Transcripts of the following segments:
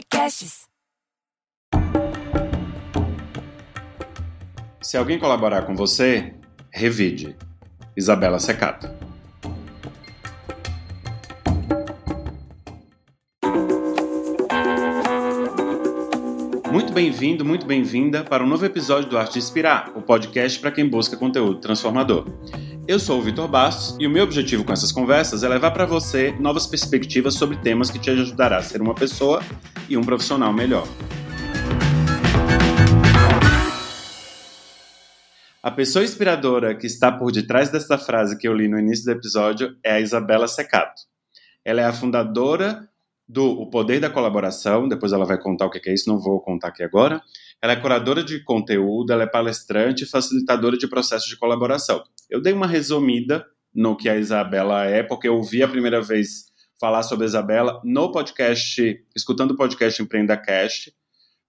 Podcasts. Se alguém colaborar com você, revide. Isabela Secato. Muito bem-vindo, muito bem-vinda para um novo episódio do Arte Inspirar, o podcast para quem busca conteúdo transformador. Eu sou o Vitor Bastos e o meu objetivo com essas conversas é levar para você novas perspectivas sobre temas que te ajudará a ser uma pessoa e um profissional melhor. A pessoa inspiradora que está por detrás desta frase que eu li no início do episódio é a Isabela Secato. Ela é a fundadora do O Poder da Colaboração, depois ela vai contar o que é isso, não vou contar aqui agora. Ela é curadora de conteúdo, ela é palestrante e facilitadora de processos de colaboração. Eu dei uma resumida no que a Isabela é, porque eu ouvi a primeira vez falar sobre a Isabela no podcast, escutando o podcast Empreenda Cast,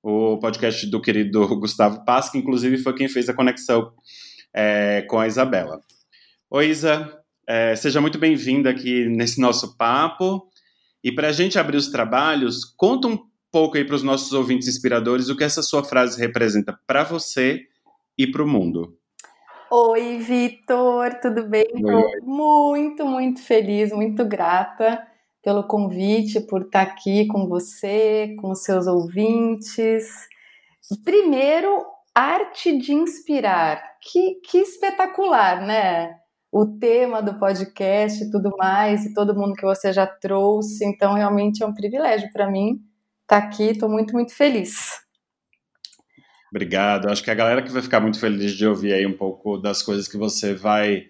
o podcast do querido Gustavo Paz, que inclusive foi quem fez a conexão é, com a Isabela. Oi, Isa, é, seja muito bem-vinda aqui nesse nosso papo. E para a gente abrir os trabalhos, conta um pouco aí para os nossos ouvintes inspiradores o que essa sua frase representa para você e para o mundo. Oi, Vitor, tudo bem? Oi, Muito, muito feliz, muito grata pelo convite, por estar aqui com você, com os seus ouvintes. Primeiro, arte de inspirar. Que, que espetacular, né? O tema do podcast e tudo mais, e todo mundo que você já trouxe. Então, realmente é um privilégio para mim estar aqui. Estou muito, muito feliz. Obrigado. Acho que a galera que vai ficar muito feliz de ouvir aí um pouco das coisas que você vai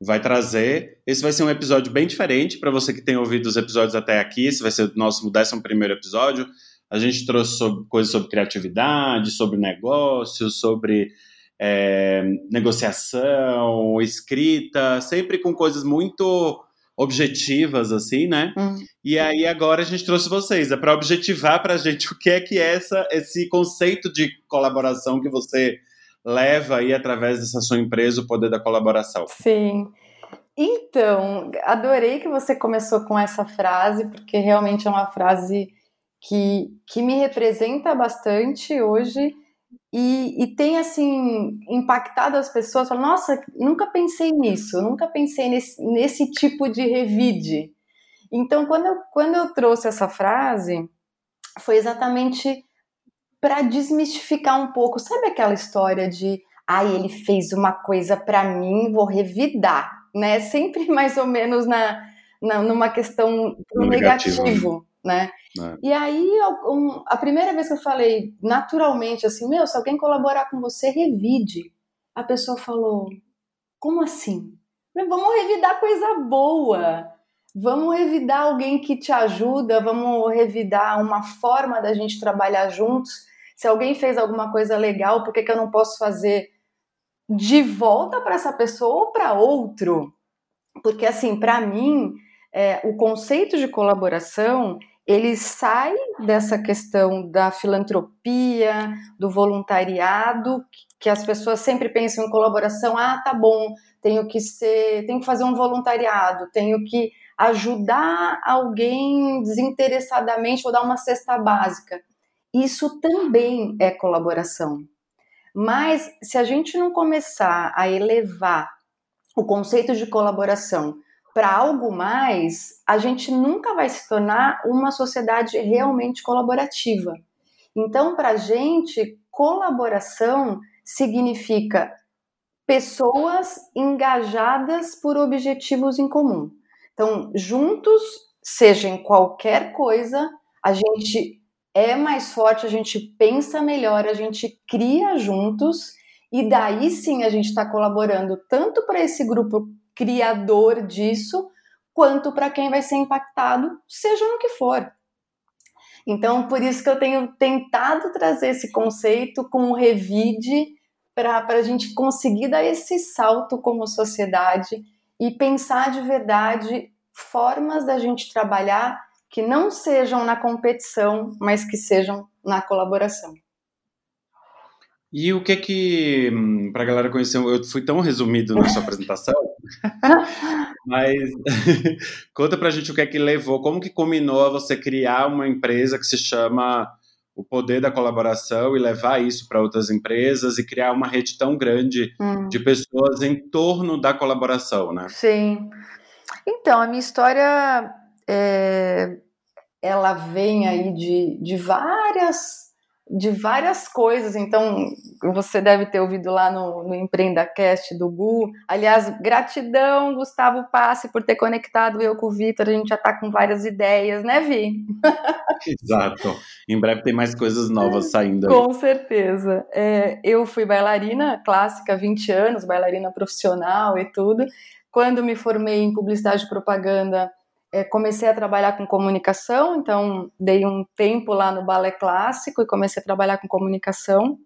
vai trazer. Esse vai ser um episódio bem diferente para você que tem ouvido os episódios até aqui. Esse vai ser o nosso décimo primeiro episódio. A gente trouxe sobre, coisas sobre criatividade, sobre negócio, sobre é, negociação, escrita, sempre com coisas muito objetivas, assim, né? Hum. E aí agora a gente trouxe vocês, é para objetivar para a gente o que é que é essa, esse conceito de colaboração que você leva aí através dessa sua empresa o poder da colaboração. Sim. Então, adorei que você começou com essa frase, porque realmente é uma frase que, que me representa bastante hoje e, e tem, assim, impactado as pessoas. Falam, Nossa, nunca pensei nisso, nunca pensei nesse, nesse tipo de revide. Então, quando eu, quando eu trouxe essa frase, foi exatamente para desmistificar um pouco. Sabe aquela história de, ai, ele fez uma coisa para mim, vou revidar, né? Sempre mais ou menos na, na numa questão no negativo, negativo né? É. E aí, um, a primeira vez que eu falei naturalmente assim, meu, se alguém colaborar com você, revide. A pessoa falou, como assim? Vamos revidar coisa boa. Vamos revidar alguém que te ajuda, vamos revidar uma forma da gente trabalhar juntos. Se alguém fez alguma coisa legal, por que, que eu não posso fazer de volta para essa pessoa ou para outro? Porque, assim, para mim, é, o conceito de colaboração ele sai dessa questão da filantropia, do voluntariado, que as pessoas sempre pensam em colaboração. Ah, tá bom, tenho que ser, tenho que fazer um voluntariado, tenho que ajudar alguém desinteressadamente, vou dar uma cesta básica. Isso também é colaboração. Mas se a gente não começar a elevar o conceito de colaboração para algo mais, a gente nunca vai se tornar uma sociedade realmente colaborativa. Então, para a gente, colaboração significa pessoas engajadas por objetivos em comum. Então, juntos, seja em qualquer coisa, a gente é mais forte, a gente pensa melhor, a gente cria juntos, e daí sim a gente está colaborando tanto para esse grupo criador disso, quanto para quem vai ser impactado, seja no que for. Então, por isso que eu tenho tentado trazer esse conceito com o Revide para a gente conseguir dar esse salto como sociedade e pensar de verdade formas da gente trabalhar que não sejam na competição, mas que sejam na colaboração. E o que que, hum, para a galera conhecer, eu fui tão resumido na sua apresentação, mas conta pra gente o que é que levou, como que combinou a você criar uma empresa que se chama o poder da colaboração e levar isso para outras empresas e criar uma rede tão grande hum. de pessoas em torno da colaboração, né? Sim. Então, a minha história, é, ela vem aí de, de várias de várias coisas. Então, você deve ter ouvido lá no, no EmpreendaCast do Gu. Aliás, gratidão, Gustavo Passe, por ter conectado eu com o Vitor. A gente já está com várias ideias, né, Vi? Exato. Em breve tem mais coisas novas saindo. Aí. Com certeza. É, eu fui bailarina clássica, 20 anos, bailarina profissional e tudo. Quando me formei em publicidade e propaganda, é, comecei a trabalhar com comunicação, então dei um tempo lá no balé clássico e comecei a trabalhar com comunicação.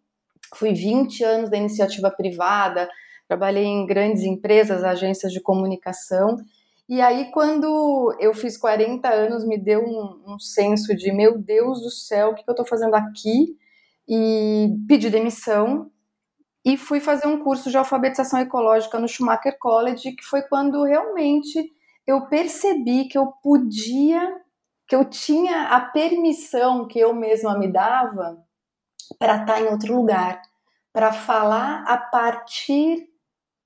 Fui 20 anos da iniciativa privada, trabalhei em grandes empresas, agências de comunicação. E aí, quando eu fiz 40 anos, me deu um, um senso de: meu Deus do céu, o que, que eu estou fazendo aqui? E pedi demissão e fui fazer um curso de alfabetização ecológica no Schumacher College, que foi quando realmente eu percebi que eu podia, que eu tinha a permissão que eu mesma me dava para estar tá em outro lugar, para falar a partir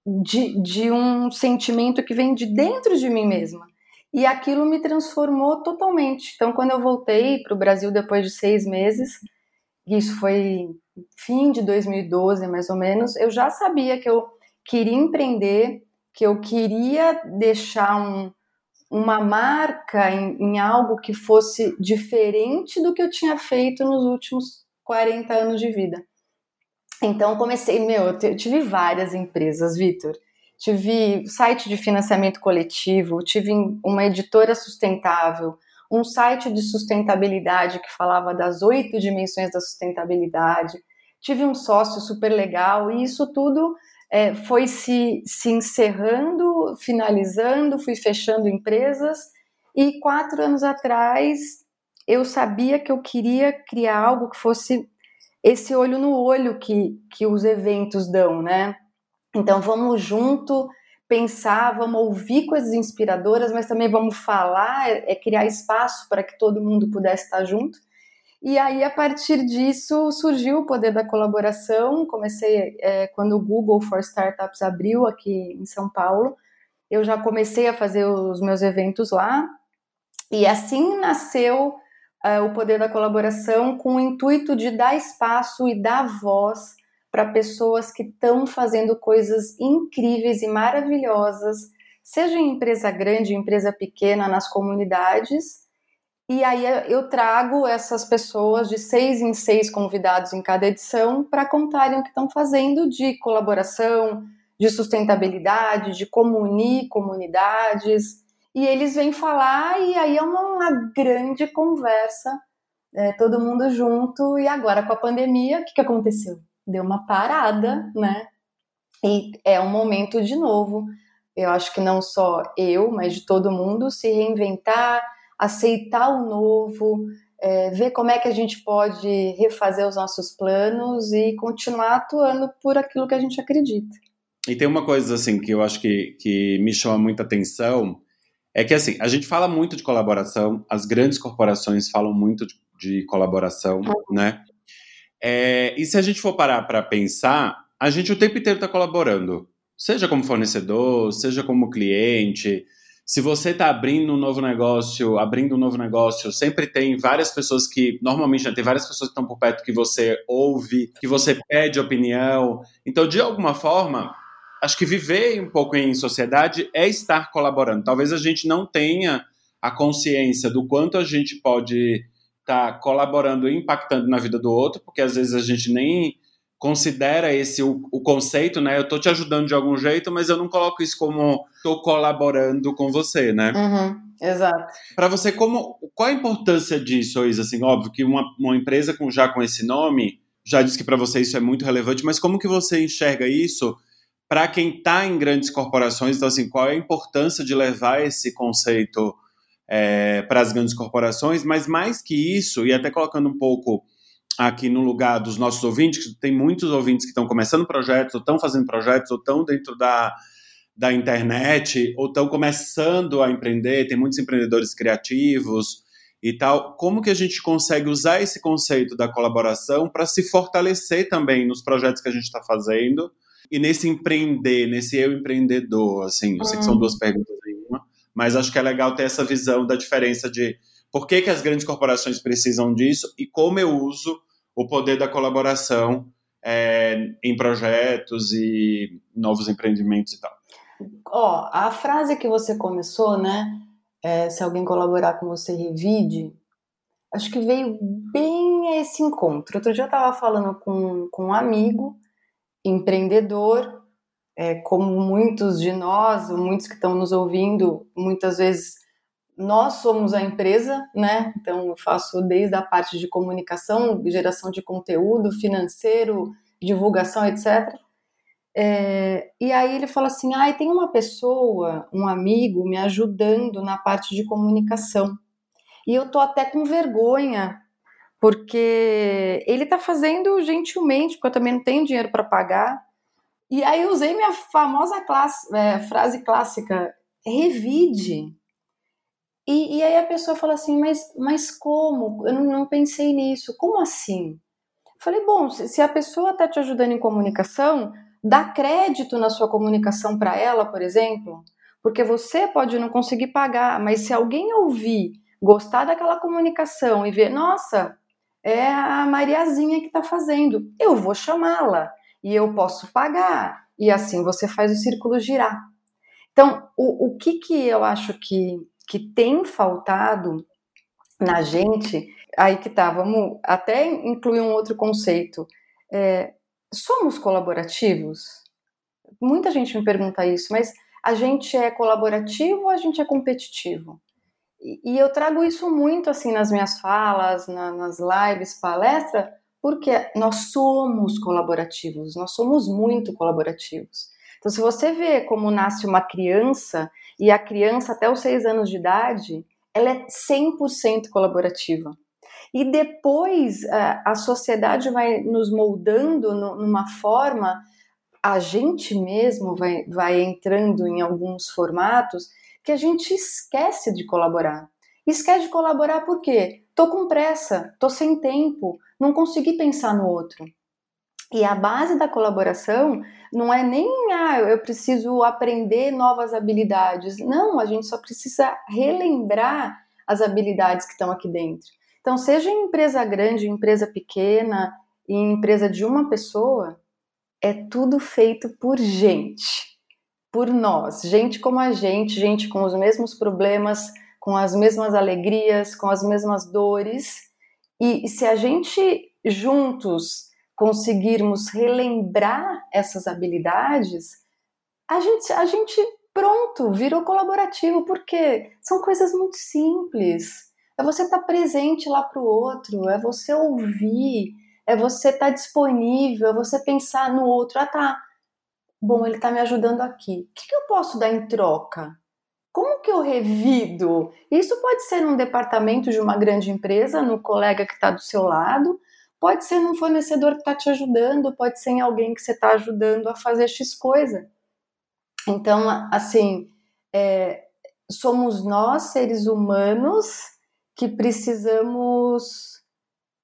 de, de um sentimento que vem de dentro de mim mesma. E aquilo me transformou totalmente. Então, quando eu voltei para o Brasil depois de seis meses, isso foi fim de 2012, mais ou menos, eu já sabia que eu queria empreender, que eu queria deixar um, uma marca em, em, algo que fosse diferente do que eu tinha feito nos últimos 40 anos de vida. Então comecei, meu, eu tive várias empresas, Vitor. Tive site de financiamento coletivo, tive uma editora sustentável, um site de sustentabilidade que falava das oito dimensões da sustentabilidade. Tive um sócio super legal e isso tudo é, foi se, se encerrando, finalizando, fui fechando empresas e quatro anos atrás eu sabia que eu queria criar algo que fosse esse olho no olho que, que os eventos dão, né? Então vamos junto pensar, vamos ouvir coisas inspiradoras, mas também vamos falar, é, é criar espaço para que todo mundo pudesse estar junto. E aí, a partir disso, surgiu o poder da colaboração. Comecei é, quando o Google for Startups abriu aqui em São Paulo. Eu já comecei a fazer os meus eventos lá. E assim nasceu é, o poder da colaboração com o intuito de dar espaço e dar voz para pessoas que estão fazendo coisas incríveis e maravilhosas, seja em empresa grande, empresa pequena, nas comunidades e aí eu trago essas pessoas de seis em seis convidados em cada edição para contarem o que estão fazendo de colaboração, de sustentabilidade, de comunir comunidades. E eles vêm falar e aí é uma, uma grande conversa, é, todo mundo junto. E agora com a pandemia, o que, que aconteceu? Deu uma parada, né? E é um momento de novo. Eu acho que não só eu, mas de todo mundo se reinventar aceitar o novo, é, ver como é que a gente pode refazer os nossos planos e continuar atuando por aquilo que a gente acredita. E tem uma coisa assim que eu acho que, que me chama muita atenção, é que assim, a gente fala muito de colaboração, as grandes corporações falam muito de, de colaboração, uhum. né? É, e se a gente for parar para pensar, a gente o tempo inteiro está colaborando, seja como fornecedor, seja como cliente, se você está abrindo um novo negócio, abrindo um novo negócio, sempre tem várias pessoas que, normalmente, né, tem várias pessoas que estão por perto que você ouve, que você pede opinião. Então, de alguma forma, acho que viver um pouco em sociedade é estar colaborando. Talvez a gente não tenha a consciência do quanto a gente pode estar tá colaborando e impactando na vida do outro, porque às vezes a gente nem considera esse o, o, conceito, né? Eu tô te ajudando de algum jeito, mas eu não coloco isso como tô colaborando com você, né? Uhum, exato. Para você, como qual a importância disso, Isa? Assim, óbvio que uma, uma empresa com já com esse nome já disse que para você isso é muito relevante, mas como que você enxerga isso para quem está em grandes corporações? Então, assim, qual é a importância de levar esse conceito é, para as grandes corporações? Mas mais que isso, e até colocando um pouco aqui no lugar dos nossos ouvintes, que tem muitos ouvintes que estão começando projetos, ou estão fazendo projetos, ou estão dentro da, da internet, ou estão começando a empreender, tem muitos empreendedores criativos e tal. Como que a gente consegue usar esse conceito da colaboração para se fortalecer também nos projetos que a gente está fazendo e nesse empreender, nesse eu empreendedor, assim, eu sei que são hum. duas perguntas em uma, mas acho que é legal ter essa visão da diferença de por que, que as grandes corporações precisam disso e como eu uso o poder da colaboração é, em projetos e novos empreendimentos e tal. Ó, a frase que você começou, né? É, se alguém colaborar com você, revide. Acho que veio bem a esse encontro. Outro dia eu estava falando com, com um amigo, empreendedor, é, como muitos de nós, muitos que estão nos ouvindo, muitas vezes nós somos a empresa, né? Então eu faço desde a parte de comunicação, geração de conteúdo, financeiro, divulgação, etc. É, e aí ele fala assim: ah, tem uma pessoa, um amigo, me ajudando na parte de comunicação. E eu tô até com vergonha, porque ele tá fazendo gentilmente, porque eu também não tenho dinheiro para pagar. E aí eu usei minha famosa classe, é, frase clássica: revide e, e aí a pessoa fala assim, mas, mas como? Eu não, não pensei nisso. Como assim? falei, bom, se, se a pessoa está te ajudando em comunicação, dá crédito na sua comunicação para ela, por exemplo, porque você pode não conseguir pagar, mas se alguém ouvir, gostar daquela comunicação e ver, nossa, é a Mariazinha que está fazendo, eu vou chamá-la e eu posso pagar. E assim você faz o círculo girar. Então, o, o que, que eu acho que que tem faltado na gente, aí que tá, vamos até incluir um outro conceito. É, somos colaborativos? Muita gente me pergunta isso, mas a gente é colaborativo ou a gente é competitivo? E, e eu trago isso muito assim nas minhas falas, na, nas lives, palestra, porque nós somos colaborativos, nós somos muito colaborativos. Então, se você vê como nasce uma criança e a criança, até os seis anos de idade, ela é 100% colaborativa. E depois a sociedade vai nos moldando numa forma, a gente mesmo vai, vai entrando em alguns formatos que a gente esquece de colaborar. Esquece de colaborar por quê? Tô com pressa, tô sem tempo, não consegui pensar no outro. E a base da colaboração não é nem, ah, eu preciso aprender novas habilidades. Não, a gente só precisa relembrar as habilidades que estão aqui dentro. Então, seja em empresa grande, em empresa pequena, em empresa de uma pessoa, é tudo feito por gente, por nós, gente como a gente, gente com os mesmos problemas, com as mesmas alegrias, com as mesmas dores. E se a gente juntos conseguirmos relembrar essas habilidades, a gente, a gente pronto, virou colaborativo, porque são coisas muito simples. É você estar tá presente lá para o outro, é você ouvir, é você estar tá disponível, é você pensar no outro. Ah, tá. Bom, ele está me ajudando aqui. O que, que eu posso dar em troca? Como que eu revido? Isso pode ser num departamento de uma grande empresa, no colega que está do seu lado, Pode ser num fornecedor que está te ajudando, pode ser em alguém que você está ajudando a fazer X coisa. Então, assim, é, somos nós, seres humanos, que precisamos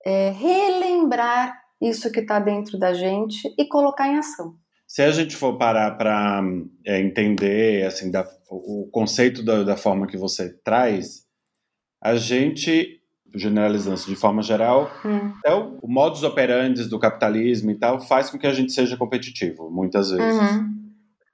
é, relembrar isso que está dentro da gente e colocar em ação. Se a gente for parar para é, entender assim, da, o conceito da, da forma que você traz, a gente generalizando de forma geral, hum. é o, o modus operandi do capitalismo e tal faz com que a gente seja competitivo, muitas vezes. Uhum.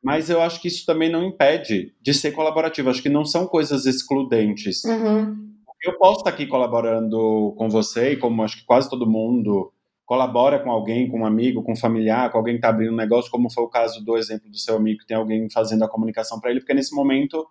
Mas eu acho que isso também não impede de ser colaborativo. Acho que não são coisas excludentes. Uhum. Eu posso estar aqui colaborando com você, e como acho que quase todo mundo colabora com alguém, com um amigo, com um familiar, com alguém que está abrindo um negócio, como foi o caso do exemplo do seu amigo, que tem alguém fazendo a comunicação para ele, porque nesse momento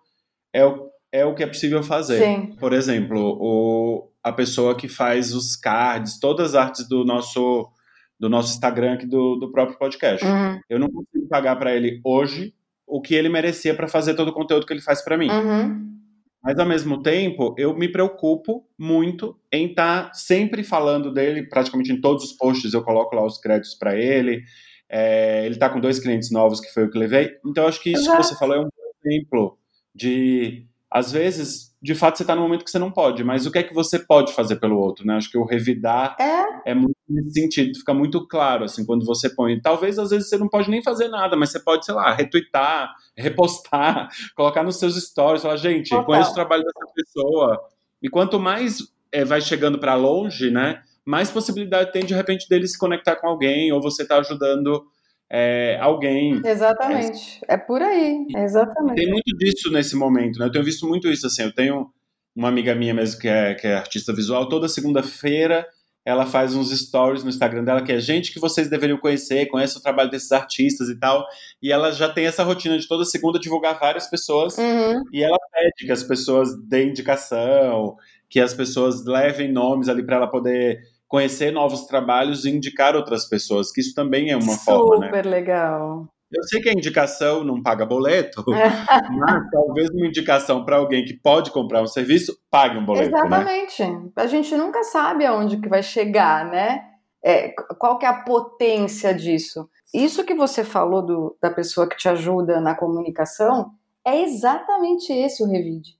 é o, é o que é possível fazer. Sim. Por exemplo, o, a pessoa que faz os cards, todas as artes do nosso do nosso Instagram aqui do, do próprio podcast. Uhum. Eu não consigo pagar para ele hoje o que ele merecia para fazer todo o conteúdo que ele faz para mim. Uhum. Mas ao mesmo tempo, eu me preocupo muito em estar tá sempre falando dele, praticamente em todos os posts eu coloco lá os créditos para ele. É, ele está com dois clientes novos, que foi o que levei. Então, acho que isso Exato. que você falou é um exemplo de, às vezes, de fato, você está no momento que você não pode, mas o que é que você pode fazer pelo outro, né? Acho que o revidar é, é muito nesse sentido, fica muito claro, assim, quando você põe. Talvez, às vezes, você não pode nem fazer nada, mas você pode, sei lá, retweetar, repostar, colocar nos seus stories, falar, gente, Total. conheço o trabalho dessa pessoa. E quanto mais é, vai chegando para longe, né? Mais possibilidade tem, de repente, dele se conectar com alguém, ou você tá ajudando é, alguém. Exatamente. É, é por aí. exatamente. Tem muito disso nesse momento, né? Eu tenho visto muito isso, assim. Eu tenho uma amiga minha mesmo que é, que é artista visual, toda segunda-feira ela faz uns stories no Instagram dela que é gente que vocês deveriam conhecer, conhece o trabalho desses artistas e tal. E ela já tem essa rotina de toda segunda divulgar várias pessoas. Uhum. E ela pede que as pessoas deem indicação, que as pessoas levem nomes ali para ela poder conhecer novos trabalhos e indicar outras pessoas, que isso também é uma Super forma, né? Super legal. Eu sei que a indicação não paga boleto, mas talvez uma indicação para alguém que pode comprar um serviço pague um boleto. Né? Exatamente. Né? A gente nunca sabe aonde que vai chegar, né? É, qual que é a potência disso? Isso que você falou do, da pessoa que te ajuda na comunicação é exatamente esse o revide.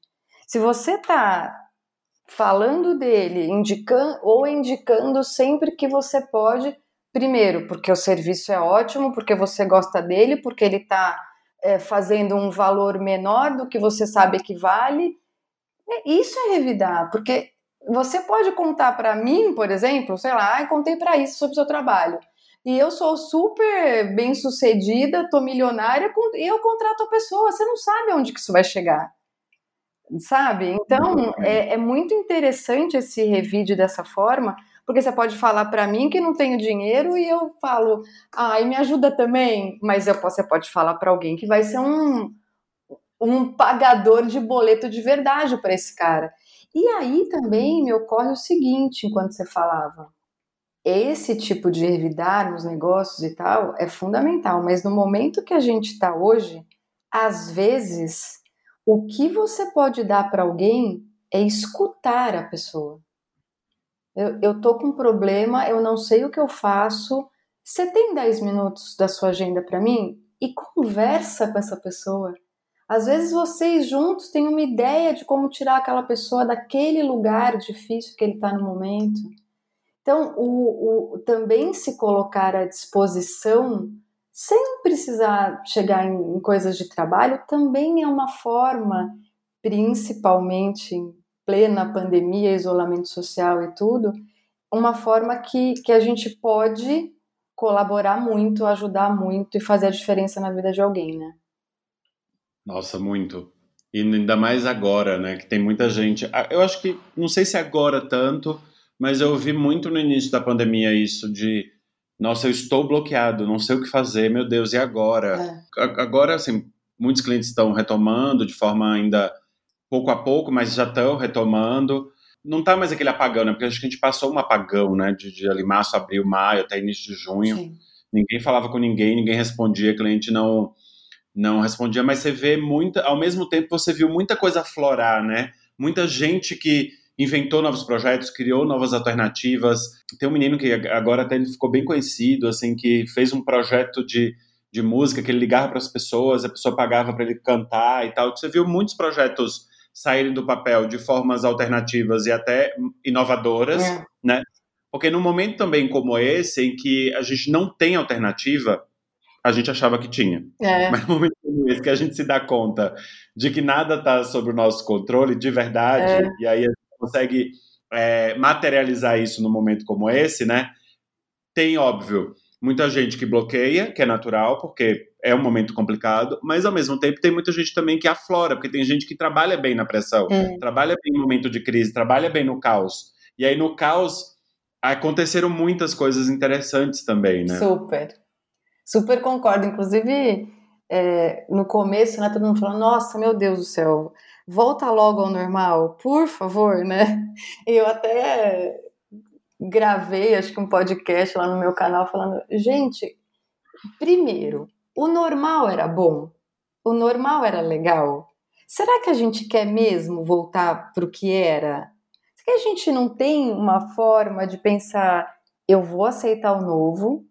Se você está falando dele, indicando ou indicando sempre que você pode, primeiro, porque o serviço é ótimo, porque você gosta dele, porque ele está é, fazendo um valor menor do que você sabe que vale. Isso é revidar, porque você pode contar para mim, por exemplo, sei lá, ah, contei para isso sobre o seu trabalho. E eu sou super bem sucedida, tô milionária, e eu contrato a pessoa. Você não sabe onde que isso vai chegar sabe? Então uhum. é, é, muito interessante esse revide dessa forma, porque você pode falar para mim que não tenho dinheiro e eu falo, ai, ah, me ajuda também, mas eu, você pode falar para alguém que vai ser um, um pagador de boleto de verdade para esse cara. E aí também me ocorre o seguinte, enquanto você falava, esse tipo de revidar nos negócios e tal é fundamental, mas no momento que a gente está hoje, às vezes o que você pode dar para alguém é escutar a pessoa. Eu, eu tô com um problema, eu não sei o que eu faço. Você tem 10 minutos da sua agenda para mim? E conversa com essa pessoa. Às vezes vocês juntos têm uma ideia de como tirar aquela pessoa daquele lugar difícil que ele está no momento. Então, o, o, também se colocar à disposição sem precisar chegar em, coisas de trabalho, também é uma forma, principalmente em plena pandemia, isolamento social e tudo, uma forma que, que a gente pode colaborar muito, ajudar muito e fazer a diferença na vida de alguém, né? Nossa, muito. E ainda mais agora, né? Que tem muita gente. Ah, eu acho que, não sei se agora tanto, mas eu ouvi muito no início da pandemia isso de nossa, eu estou bloqueado, não sei o que fazer, meu Deus, e agora? É. Agora, assim, muitos clientes estão retomando de forma ainda pouco a pouco, mas já estão retomando. Não está mais aquele apagão, né? Porque acho que a gente passou um apagão, né? De, de ali março, abril, maio, até início de junho. Sim. Ninguém falava com ninguém, ninguém respondia, cliente não não respondia, mas você vê muita, ao mesmo tempo você viu muita coisa florar, né? Muita gente que inventou novos projetos, criou novas alternativas. Tem um menino que agora até ele ficou bem conhecido, assim, que fez um projeto de, de música que ele ligava para as pessoas, a pessoa pagava para ele cantar e tal. Você viu muitos projetos saírem do papel de formas alternativas e até inovadoras, é. né? Porque num momento também como esse, em que a gente não tem alternativa, a gente achava que tinha. É. Mas no momento como esse, que a gente se dá conta de que nada está sob o nosso controle de verdade, é. e aí a consegue é, materializar isso num momento como esse, né? Tem, óbvio, muita gente que bloqueia, que é natural, porque é um momento complicado, mas ao mesmo tempo tem muita gente também que aflora, porque tem gente que trabalha bem na pressão, é. trabalha bem no momento de crise, trabalha bem no caos. E aí no caos aconteceram muitas coisas interessantes também, né? Super. Super concordo. Inclusive, é, no começo, né, todo mundo falando, nossa, meu Deus do céu, volta logo ao normal, por favor, né? Eu até gravei, acho que um podcast lá no meu canal falando, gente, primeiro, o normal era bom, o normal era legal. será que a gente quer mesmo voltar para o que era? Será que a gente não tem uma forma de pensar, eu vou aceitar o novo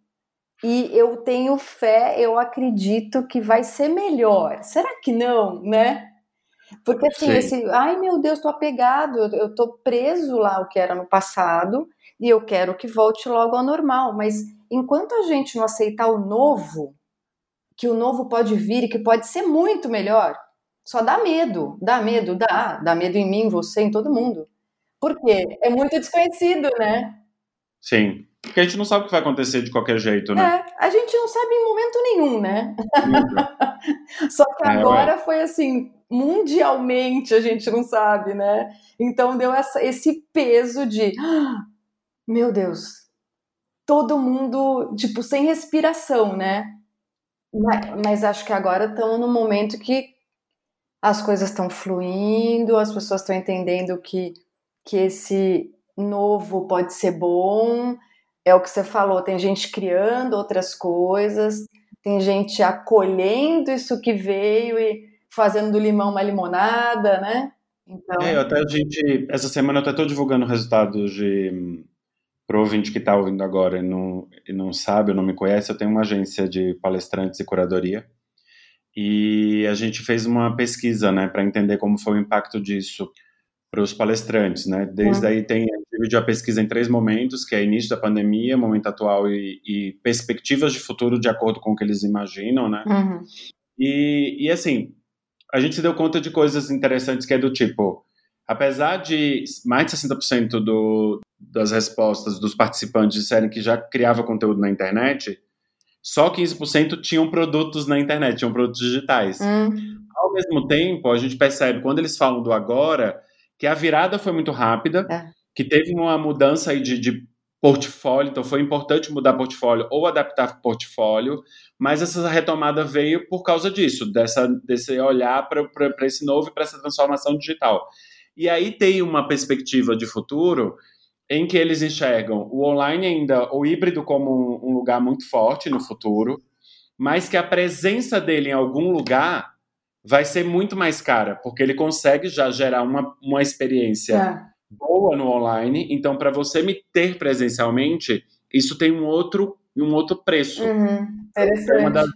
e eu tenho fé, eu acredito que vai ser melhor. Será que não, né? Porque assim, Sim. esse, ai meu Deus, tô apegado, eu, tô preso lá o que era no passado e eu quero que volte logo ao normal. Mas enquanto a gente não aceitar o novo, que o novo pode vir e que pode ser muito melhor, só dá medo, dá medo, dá, dá medo em mim, você, em todo mundo. Por quê? É muito desconhecido, né? Sim. Porque a gente não sabe o que vai acontecer de qualquer jeito, né? É, a gente não sabe em momento nenhum, né? Só que é, agora é, foi assim, mundialmente a gente não sabe, né? Então deu essa, esse peso de, ah, meu Deus, todo mundo, tipo, sem respiração, né? Mas, mas acho que agora estamos num momento que as coisas estão fluindo, as pessoas estão entendendo que, que esse novo pode ser bom. É o que você falou, tem gente criando outras coisas, tem gente acolhendo isso que veio e fazendo do limão uma limonada, né? Então... É, até a gente, essa semana eu até estou divulgando resultados de para o ouvinte que está ouvindo agora e não, e não sabe ou não me conhece, eu tenho uma agência de palestrantes e curadoria e a gente fez uma pesquisa, né, para entender como foi o impacto disso para os palestrantes, né? Desde uhum. aí tem dividiu a pesquisa em três momentos, que é início da pandemia, momento atual e, e perspectivas de futuro de acordo com o que eles imaginam, né? Uhum. E, e assim, a gente se deu conta de coisas interessantes que é do tipo, apesar de mais de 60% do, das respostas dos participantes disserem que já criava conteúdo na internet, só 15% tinham produtos na internet, tinham produtos digitais. Hum. Ao mesmo tempo, a gente percebe, quando eles falam do agora, que a virada foi muito rápida, é. que teve uma mudança aí de, de portfólio, então foi importante mudar portfólio ou adaptar portfólio, mas essa retomada veio por causa disso, dessa, desse olhar para esse novo e para essa transformação digital. E aí tem uma perspectiva de futuro em que eles enxergam o online ainda, o híbrido como um, um lugar muito forte no futuro, mas que a presença dele em algum lugar vai ser muito mais cara, porque ele consegue já gerar uma, uma experiência é. Boa no online. Então, para você me ter presencialmente, isso tem um outro, um outro preço. Uhum. É uma das,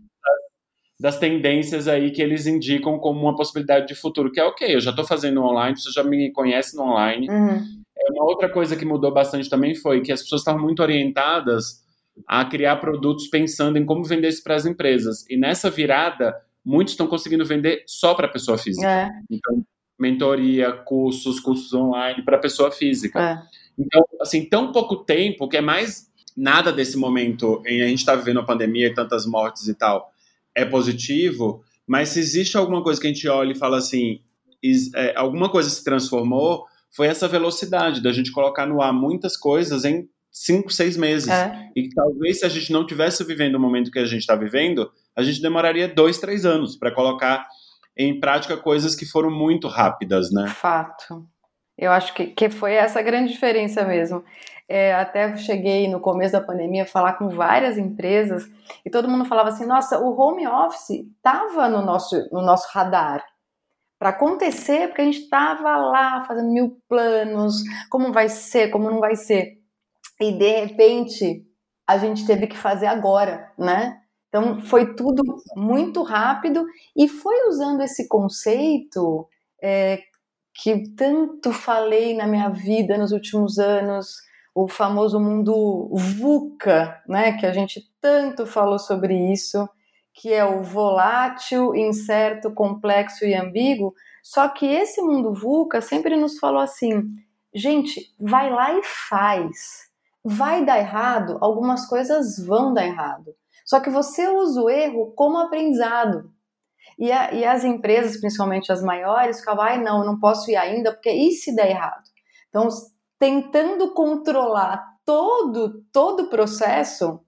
das tendências aí que eles indicam como uma possibilidade de futuro, que é ok, eu já estou fazendo online, você já me conhece no online. Uhum. É, uma outra coisa que mudou bastante também foi que as pessoas estavam muito orientadas a criar produtos pensando em como vender isso para as empresas. E nessa virada, muitos estão conseguindo vender só para pessoa física. É. Então, mentoria, cursos, cursos online para pessoa física. É. Então, assim, tão pouco tempo que é mais nada desse momento em a gente está vivendo a pandemia e tantas mortes e tal é positivo, mas se existe alguma coisa que a gente olha e fala assim, é, alguma coisa se transformou, foi essa velocidade da gente colocar no ar muitas coisas em cinco, seis meses. É. E talvez se a gente não tivesse vivendo o momento que a gente está vivendo, a gente demoraria dois, três anos para colocar em prática coisas que foram muito rápidas, né? Fato. Eu acho que, que foi essa grande diferença mesmo. É, até cheguei no começo da pandemia a falar com várias empresas e todo mundo falava assim: nossa, o home office estava no nosso, no nosso radar para acontecer, porque a gente estava lá fazendo mil planos, como vai ser, como não vai ser. E de repente a gente teve que fazer agora, né? Então foi tudo muito rápido e foi usando esse conceito é, que tanto falei na minha vida nos últimos anos, o famoso mundo VUCA, né? Que a gente tanto falou sobre isso, que é o volátil, incerto, complexo e ambíguo. Só que esse mundo VUCA sempre nos falou assim: gente, vai lá e faz. Vai dar errado, algumas coisas vão dar errado. Só que você usa o erro como aprendizado. E, a, e as empresas, principalmente as maiores, ficavam, ai não, não posso ir ainda, porque e se der errado? Então, tentando controlar todo, todo o processo,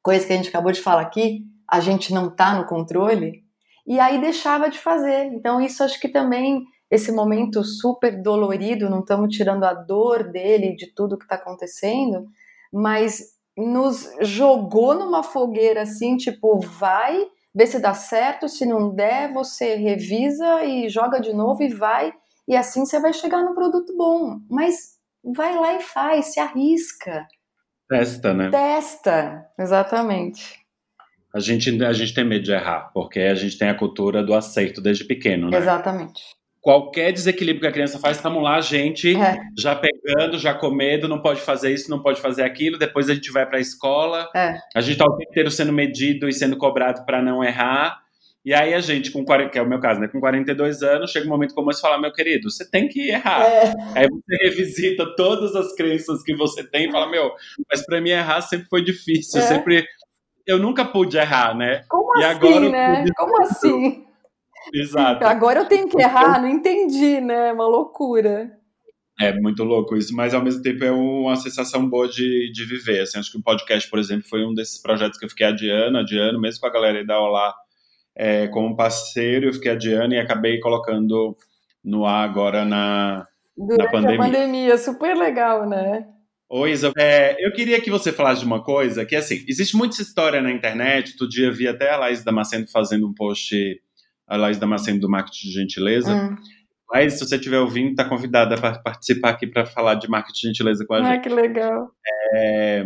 coisa que a gente acabou de falar aqui, a gente não está no controle, e aí deixava de fazer. Então, isso acho que também, esse momento super dolorido, não estamos tirando a dor dele, de tudo que está acontecendo, mas nos jogou numa fogueira assim, tipo, vai, vê se dá certo, se não der, você revisa e joga de novo e vai, e assim você vai chegar no produto bom. Mas vai lá e faz, se arrisca. Testa, né? Testa, exatamente. A gente, a gente tem medo de errar, porque a gente tem a cultura do acerto desde pequeno, né? Exatamente. Qualquer desequilíbrio que a criança faz, estamos lá, a gente É. já pegando, já com medo, não pode fazer isso, não pode fazer aquilo. Depois a gente vai para a escola, É. a gente está o tempo inteiro sendo medido e sendo cobrado para não errar. E aí a gente, com 40, que é o meu caso, né? Com 42 anos, chega um momento como esse e fala, meu querido, você tem que errar. É, Aí você revisita todas as crenças que você tem e fala, meu, mas para mim errar sempre foi difícil, É. sempre eu nunca pude errar, né? como E assim, agora né? Como assim? Exato. Agora eu tenho que errar? Não entendi, né? Uma loucura. É muito louco isso, mas ao mesmo tempo é uma sensação boa de, de viver. Assim, acho que o podcast, por exemplo, foi um desses projetos que eu fiquei adiando, adiando, mesmo com a galera aí da Olá é, como parceiro, eu fiquei adiando e acabei colocando no ar agora na. Durante pandemia. a pandemia, super legal, né? Oi, Isa. É, eu queria que você falasse de uma coisa que, assim, existe muita história na internet. Outro dia vi até a Laís Damasceno fazendo um post, a Laís Damasceno do Marketing de Gentileza. Hum. Laís, se você estiver ouvindo, está convidada para participar aqui para falar de Marketing de Gentileza com a gente. Ah, que legal. É,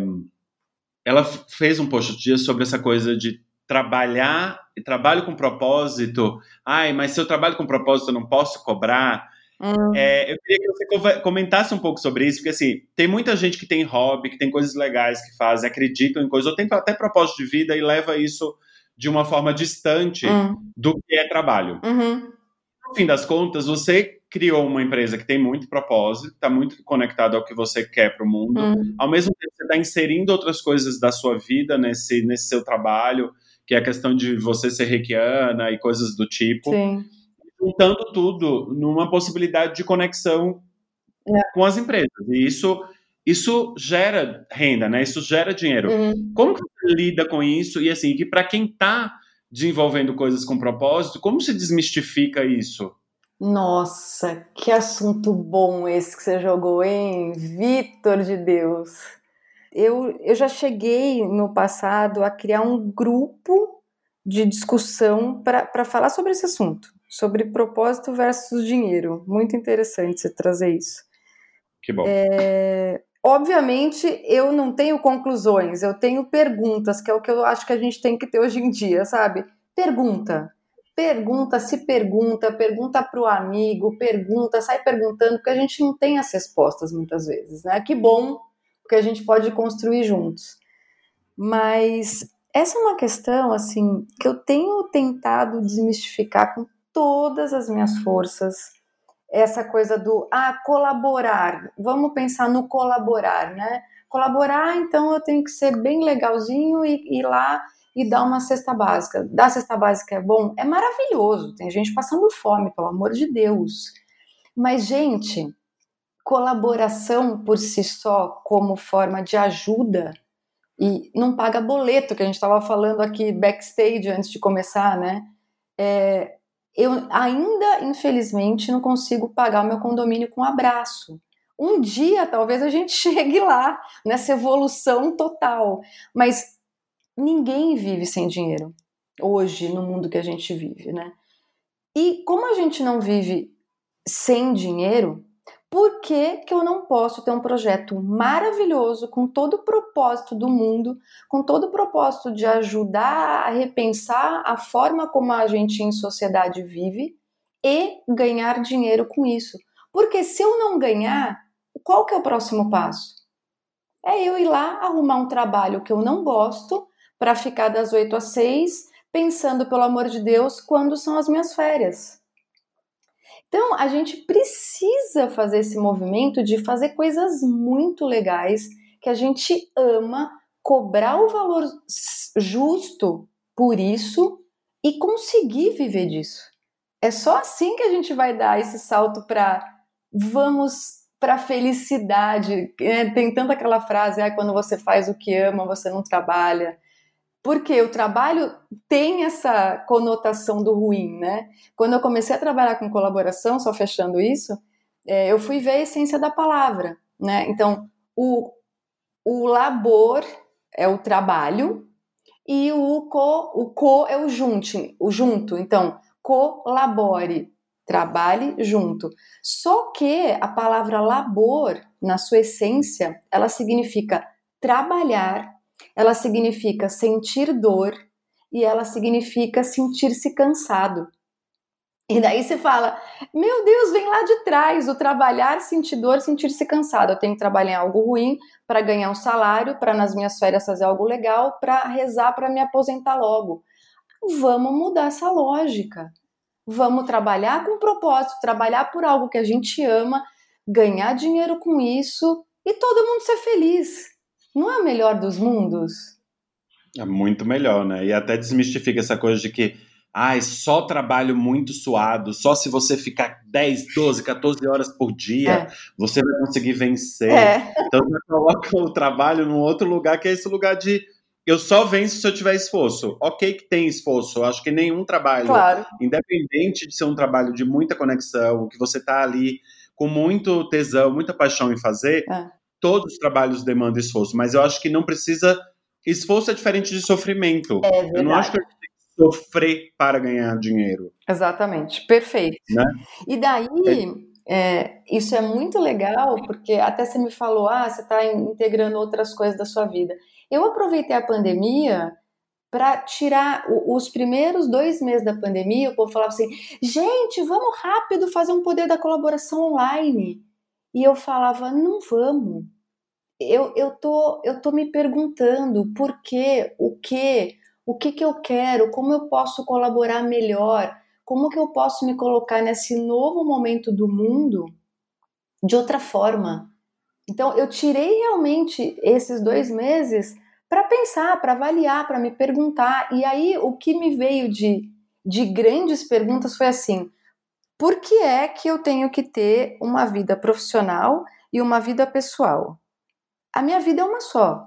ela fez um post outro dia sobre essa coisa de trabalhar e trabalho com propósito. Ai, mas se eu trabalho com propósito, eu não posso cobrar. Hum. É, eu queria que você comentasse um pouco sobre isso, porque assim, tem muita gente que tem hobby, que tem coisas legais que fazem, acreditam em coisas, ou tem até propósito de vida e leva isso de uma forma distante Hum. do que é trabalho. Uhum. No fim das contas, você criou uma empresa que tem muito propósito, está muito conectado ao que você quer para o mundo. Hum. Ao mesmo tempo, você está inserindo outras coisas da sua vida nesse, nesse seu trabalho, que é a questão de você ser reikiana e coisas do tipo Sim. juntando tudo numa possibilidade de conexão É. com as empresas. E isso, isso gera renda, né? Isso gera dinheiro. Uhum. Como que você lida com isso? E assim, que para quem está desenvolvendo coisas com propósito, como se desmistifica isso? Nossa, que assunto bom esse que você jogou, hein? Vitor de Deus. Eu, eu já cheguei no passado a criar um grupo de discussão para falar sobre esse assunto, sobre propósito versus dinheiro. Muito interessante você trazer isso. Que bom. É, obviamente, eu não tenho conclusões, eu tenho perguntas, que é o que eu acho que a gente tem que ter hoje em dia, sabe? Pergunta. Pergunta, se pergunta, pergunta para o amigo, pergunta, sai perguntando, porque a gente não tem as respostas muitas vezes, né? Que bom, porque a gente pode construir juntos. Mas essa é uma questão, assim, que eu tenho tentado desmistificar com todas as minhas forças essa coisa do ah, colaborar. Vamos pensar no colaborar, né? Colaborar, então eu tenho que ser bem legalzinho e ir lá e dar uma cesta básica. Dar cesta básica é bom? É maravilhoso. Tem gente passando fome, pelo amor de Deus. Mas, gente, colaboração por si só, como forma de ajuda, e não paga boleto, que a gente estava falando aqui backstage antes de começar, né? É, eu ainda, infelizmente, não consigo pagar o meu condomínio com abraço. Um dia, talvez a gente chegue lá, nessa evolução total. Mas ninguém vive sem dinheiro hoje, no mundo que a gente vive, né? E como a gente não vive sem dinheiro, por que, que eu não posso ter um projeto maravilhoso, com todo o propósito do mundo, com todo o propósito de ajudar a repensar a forma como a gente em sociedade vive e ganhar dinheiro com isso? Porque se eu não ganhar, qual que é o próximo passo? É eu ir lá arrumar um trabalho que eu não gosto para ficar das 8 às 6, pensando, pelo amor de Deus, quando são as minhas férias. Então, a gente precisa fazer esse movimento de fazer coisas muito legais que a gente ama, cobrar o valor justo por isso e conseguir viver disso. É só assim que a gente vai dar esse salto para vamos para a felicidade. É, tem tanta aquela frase, ah, quando você faz o que ama, você não trabalha. Porque o trabalho tem essa conotação do ruim, né? Quando eu comecei a trabalhar com colaboração, só fechando isso, é, eu fui ver a essência da palavra, né? Então, o, o labor é o trabalho e o co, o co é o junte, o junto. Então, colabore, trabalhe junto. Só que a palavra labor, na sua essência, ela significa trabalhar, ela significa sentir dor e ela significa sentir-se cansado. E daí você fala: Meu Deus, vem lá de trás, o trabalhar, sentir dor, sentir-se cansado. Eu tenho que trabalhar em algo ruim para ganhar um salário, para nas minhas férias fazer algo legal, para rezar para me aposentar logo. Vamos mudar essa lógica. Vamos trabalhar com propósito, trabalhar por algo que a gente ama, ganhar dinheiro com isso e todo mundo ser feliz. Não é o melhor dos mundos? É muito melhor, né? E até desmistifica essa coisa de que Ai, só trabalho muito suado, só se você ficar 10, 12, 14 horas por dia, é. você vai conseguir vencer. É. Então você coloca o trabalho num outro lugar, que é esse lugar de eu só venço se eu tiver esforço. Ok que tem esforço, acho que nenhum trabalho, claro. independente de ser um trabalho de muita conexão, que você tá ali com muito tesão, muita paixão em fazer, é. Todos os trabalhos demandam esforço, mas eu acho que não precisa esforço é diferente de sofrimento. É eu não acho que sofrer para ganhar dinheiro. Exatamente, perfeito. Né? E daí, é, isso é muito legal, porque até você me falou, ah, você está integrando outras coisas da sua vida. Eu aproveitei a pandemia para tirar os primeiros dois meses da pandemia, o povo falava assim, gente, vamos rápido fazer um poder da colaboração online. E eu falava, não vamos. Eu, eu, tô, eu tô me perguntando por quê, o que, o que, que eu quero, como eu posso colaborar melhor, como que eu posso me colocar nesse novo momento do mundo de outra forma. Então, eu tirei realmente esses dois meses para pensar, para avaliar, para me perguntar. E aí, o que me veio de, de grandes perguntas foi assim: por que é que eu tenho que ter uma vida profissional e uma vida pessoal? A minha vida é uma só.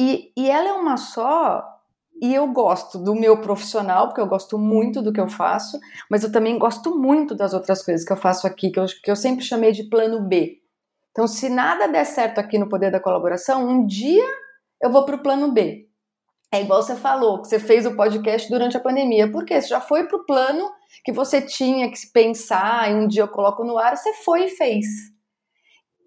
E, e ela é uma só e eu gosto do meu profissional, porque eu gosto muito do que eu faço, mas eu também gosto muito das outras coisas que eu faço aqui, que eu, que eu sempre chamei de plano B. Então, se nada der certo aqui no Poder da Colaboração, um dia eu vou para o plano B. É igual você falou, que você fez o podcast durante a pandemia. Por quê? Você já foi para o plano que você tinha que pensar, e um dia eu coloco no ar, você foi e fez.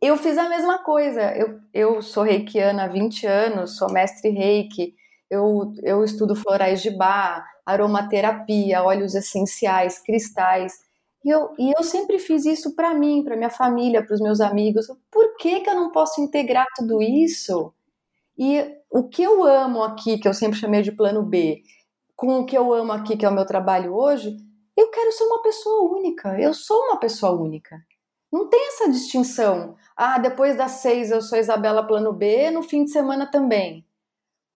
Eu fiz a mesma coisa. Eu, eu sou reikiana há 20 anos, sou mestre reiki, eu, eu estudo florais de bar, aromaterapia, óleos essenciais, cristais. E eu, e eu sempre fiz isso para mim, para minha família, para os meus amigos. Por que, que eu não posso integrar tudo isso? E o que eu amo aqui, que eu sempre chamei de plano B, com o que eu amo aqui, que é o meu trabalho hoje, eu quero ser uma pessoa única. Eu sou uma pessoa única. Não tem essa distinção. Ah, depois das seis eu sou Isabela Plano B, no fim de semana também.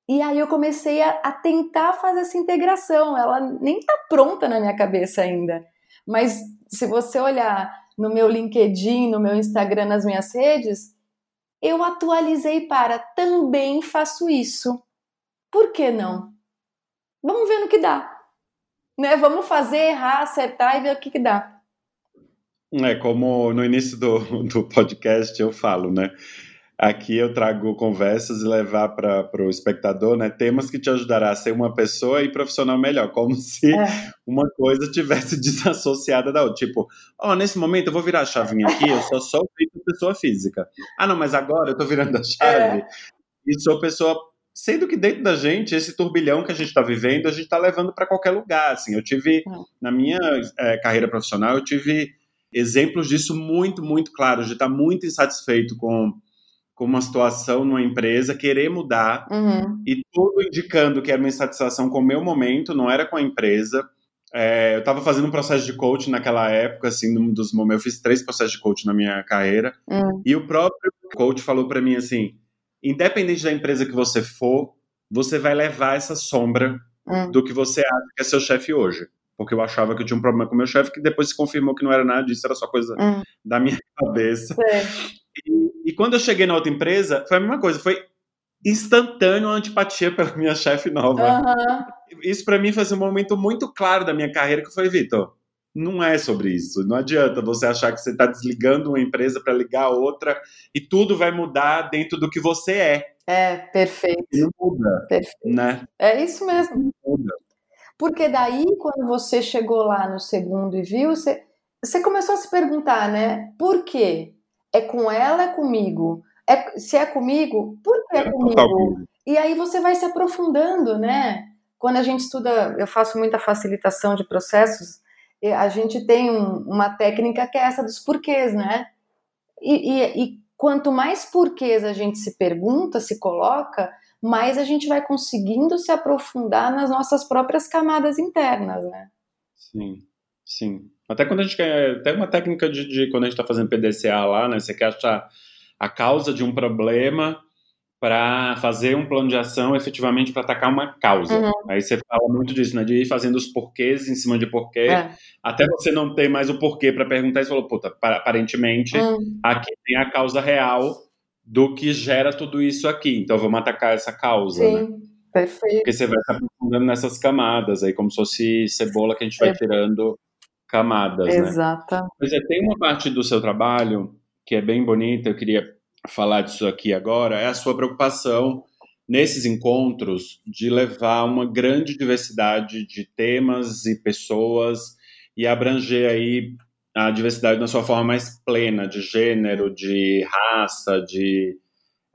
E aí eu comecei a, a tentar fazer essa integração. Ela nem está pronta na minha cabeça ainda. Mas se você olhar no meu LinkedIn, no meu Instagram, nas minhas redes, eu atualizei para também faço isso. Por que não? Vamos ver no que dá. Né? Vamos fazer, errar, acertar e ver o que, que dá. É como no início do, do podcast eu falo, né? Aqui eu trago conversas e levar para o espectador né, temas que te ajudará a ser uma pessoa e profissional melhor, como se é. uma coisa tivesse desassociada da outra. Tipo, ó, oh, nesse momento eu vou virar a chavinha aqui, eu só sou pessoa física. Ah, não, mas agora eu estou virando a chave é. e sou pessoa. Sendo que dentro da gente, esse turbilhão que a gente está vivendo, a gente está levando para qualquer lugar. Assim, eu tive, é. na minha é, carreira profissional, eu tive exemplos disso muito, muito claros, de estar tá muito insatisfeito com com uma situação numa empresa, querer mudar, uhum. e tudo indicando que era uma insatisfação com o meu momento, não era com a empresa. É, eu estava fazendo um processo de coaching naquela época, assim, um dos momentos, eu fiz três processos de coaching na minha carreira, uhum. e o próprio coach falou para mim assim, independente da empresa que você for, você vai levar essa sombra uhum. do que você acha que é seu chefe hoje. Porque eu achava que eu tinha um problema com o meu chefe, que depois se confirmou que não era nada disso, era só coisa hum. da minha cabeça. E, e, quando eu cheguei na outra empresa, foi a mesma coisa, foi instantâneo a antipatia pela minha chefe nova. Uhum. Isso para mim foi um momento muito claro da minha carreira, que foi, Vitor, não é sobre isso. Não adianta você achar que você está desligando uma empresa para ligar outra e tudo vai mudar dentro do que você é. É, perfeito. Não muda. Perfeito. Né? É isso mesmo. Não muda. Porque daí, quando você chegou lá no segundo e viu, você, você começou a se perguntar, né? Por quê? É com ela, é comigo? É, se é comigo, por que é, é comigo? E aí você vai se aprofundando, né? Quando a gente estuda, eu faço muita facilitação de processos, a gente tem um, uma técnica que é essa dos porquês, né? E, e, e quanto mais porquês a gente se pergunta, se coloca, mais a gente vai conseguindo se aprofundar nas nossas próprias camadas internas, né? Sim, sim. Até quando a gente quer. Tem uma técnica de, de quando a gente está fazendo PDCA lá, né? Você quer achar a causa de um problema para fazer um plano de ação efetivamente para atacar uma causa. Uhum. Aí você fala muito disso, né? De ir fazendo os porquês em cima de porquê, é. até você não ter mais o porquê para perguntar e você falou, puta, aparentemente uhum. aqui tem a causa real do que gera tudo isso aqui. Então vamos atacar essa causa. Sim, né? perfeito. Porque você vai estar aprofundando nessas camadas aí, como se fosse cebola que a gente vai tirando camadas, Exato. né? Pois é, tem uma parte do seu trabalho que é bem bonita, eu queria falar disso aqui agora, é a sua preocupação nesses encontros de levar uma grande diversidade de temas e pessoas e abranger aí a diversidade na sua forma mais plena, de gênero, de raça, de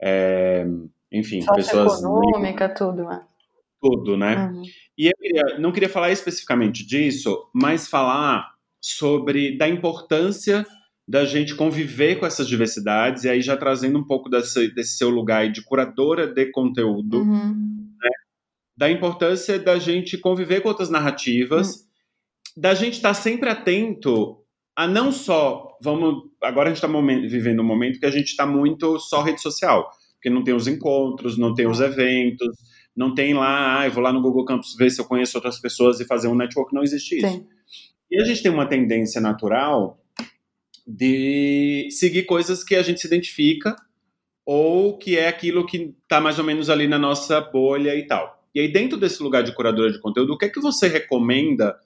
é, enfim, pessoas econômica, tudo, né? Tudo, né? Uhum. E eu queria, não queria falar especificamente disso, mas falar sobre da importância da gente conviver com essas diversidades, e aí já trazendo um pouco desse, desse seu lugar de curadora de conteúdo, uhum. né? da importância da gente conviver com outras narrativas, uhum. da gente estar tá sempre atento a não só, vamos, agora a gente está vivendo um momento que a gente está muito só rede social, porque não tem os encontros, não tem os eventos, não tem lá, ah, eu vou lá no Google Campus ver se eu conheço outras pessoas e fazer um network, não existe isso. Sim. E a gente tem uma tendência natural de seguir coisas que a gente se identifica ou que é aquilo que está mais ou menos ali na nossa bolha e tal. E aí, dentro desse lugar de curadora de conteúdo, o que é que você recomenda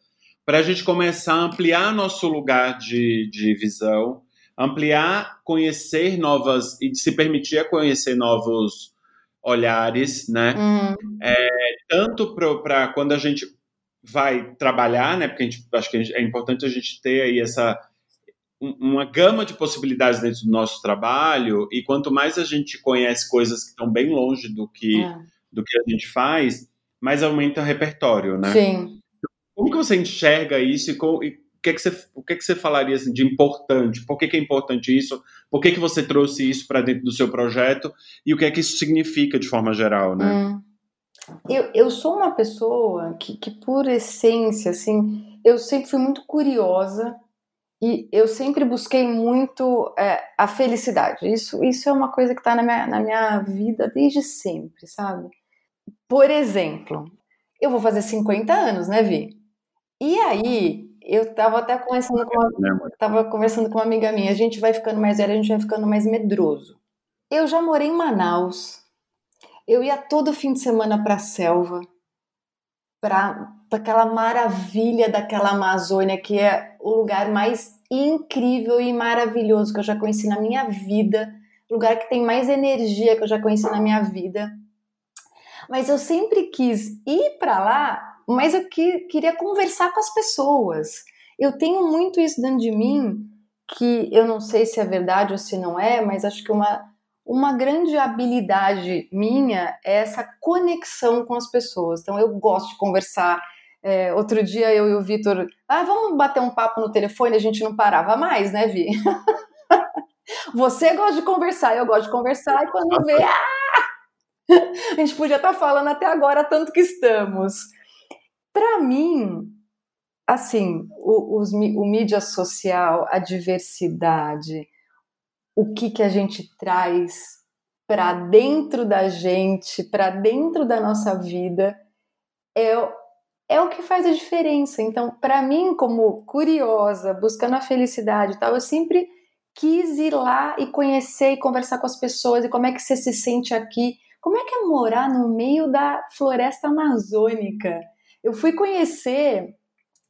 para a gente começar a ampliar nosso lugar de, de visão, ampliar, conhecer novas e se permitir a conhecer novos olhares, né? Uhum. É, tanto para quando a gente vai trabalhar, né? Porque a gente, acho que é importante a gente ter aí essa uma gama de possibilidades dentro do nosso trabalho e quanto mais a gente conhece coisas que estão bem longe do que é. do que a gente faz, mais aumenta o repertório, né? Sim. Como que você enxerga isso e, com, e o que, é que você, o que, é que você falaria assim, de importante? Por que, que é importante isso? Por que, que você trouxe isso para dentro do seu projeto? E o que é que isso significa de forma geral, né? Hum. Eu, eu sou uma pessoa que, que, por essência, assim, eu sempre fui muito curiosa e eu sempre busquei muito é, a felicidade. Isso, isso é uma coisa que está na minha, na minha vida desde sempre, sabe? Por exemplo, eu vou fazer 50 anos, né, Vi? E aí, eu estava até conversando com uma, tava conversando com uma amiga minha, a gente vai ficando mais velha, a gente vai ficando mais medroso. Eu já morei em Manaus. Eu ia todo fim de semana para a selva, para aquela maravilha daquela Amazônia, que é o lugar mais incrível e maravilhoso que eu já conheci na minha vida, lugar que tem mais energia que eu já conheci na minha vida. Mas eu sempre quis ir para lá, mas eu que, queria conversar com as pessoas. Eu tenho muito isso dentro de mim, que eu não sei se é verdade ou se não é, mas acho que uma, uma grande habilidade minha é essa conexão com as pessoas. Então eu gosto de conversar, é, outro dia eu e o Vitor, ah, vamos bater um papo no telefone, a gente não parava mais, né, Vi? Você gosta de conversar, eu gosto de conversar, e quando vê, ah! a gente podia estar tá falando até agora tanto que estamos. Para mim, assim, o, os, o mídia social, a diversidade, o que que a gente traz para dentro da gente, para dentro da nossa vida, é é o que faz a diferença. Então, para mim, como curiosa, buscando a felicidade e tal, eu sempre quis ir lá e conhecer e conversar com as pessoas e como é que você se sente aqui. Como é que é morar no meio da floresta amazônica? Eu fui conhecer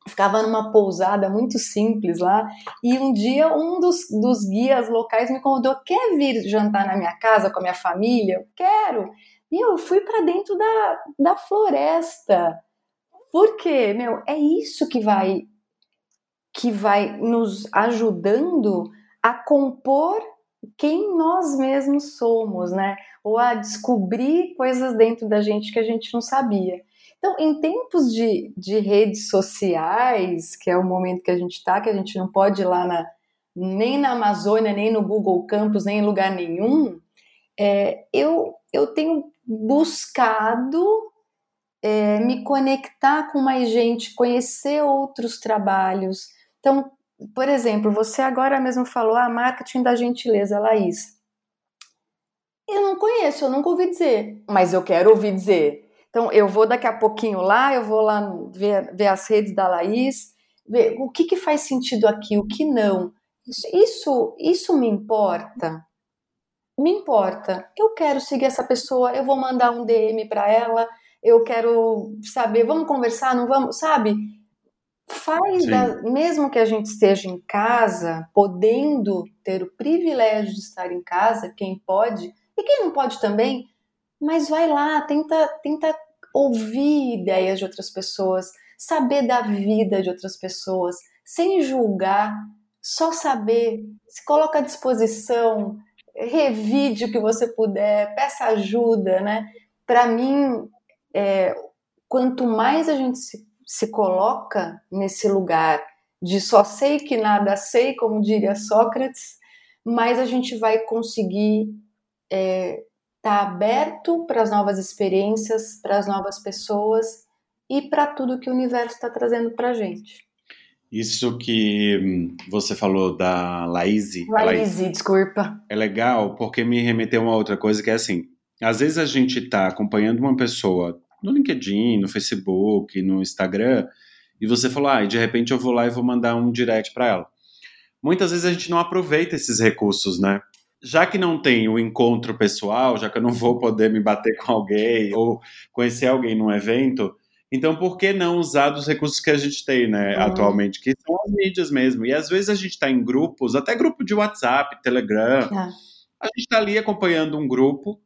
ficava numa pousada muito simples lá, e um dia um dos, dos guias locais me convidou, quer vir jantar na minha casa com a minha família? Eu quero! E eu fui para dentro da, da floresta. Por quê? Meu, é isso que vai que vai nos ajudando a compor quem nós mesmos somos, né? Ou a descobrir coisas dentro da gente que a gente não sabia. Então, em tempos de, de redes sociais, que é o momento que a gente está, que a gente não pode ir lá na, nem na Amazônia, nem no Google Campus, nem em lugar nenhum, é, eu, eu tenho buscado é, me conectar com mais gente, conhecer outros trabalhos. Então, por exemplo, você agora mesmo falou a ah, marketing da gentileza, Laís. Eu não conheço, eu nunca ouvi dizer, mas eu quero ouvir dizer. Então, eu vou daqui a pouquinho lá, eu vou lá ver, ver as redes da Laís, ver o que, que faz sentido aqui, o que não. Isso, isso, isso me importa. Me importa. Eu quero seguir essa pessoa, eu vou mandar um DM para ela, eu quero saber, vamos conversar, não vamos, sabe? faz, da, mesmo que a gente esteja em casa, podendo ter o privilégio de estar em casa, quem pode, e quem não pode também, mas vai lá, tenta, tenta ouvir ideias de outras pessoas, saber da vida de outras pessoas, sem julgar, só saber, se coloca à disposição, revide o que você puder, peça ajuda, né? Para mim, é, quanto mais a gente se se coloca nesse lugar de só sei que nada sei, como diria Sócrates, mas a gente vai conseguir é, tá aberto para as novas experiências, para as novas pessoas e para tudo que o universo está trazendo para a gente. Isso que hum, você falou da Laís. Laís, desculpa. É legal porque me remeteu a uma outra coisa que é assim: às vezes a gente está acompanhando uma pessoa no LinkedIn, no Facebook, no Instagram, e você falou, ah, e de repente eu vou lá e vou mandar um direct para ela. Muitas vezes a gente não aproveita esses recursos, né? Já que não tem o encontro pessoal, já que eu não vou poder me bater com alguém ou conhecer alguém num evento, então por que não usar dos recursos que a gente tem, né, uhum. atualmente, que são as mídias mesmo? E às vezes a gente está em grupos, até grupo de WhatsApp, Telegram, é. a gente está ali acompanhando um grupo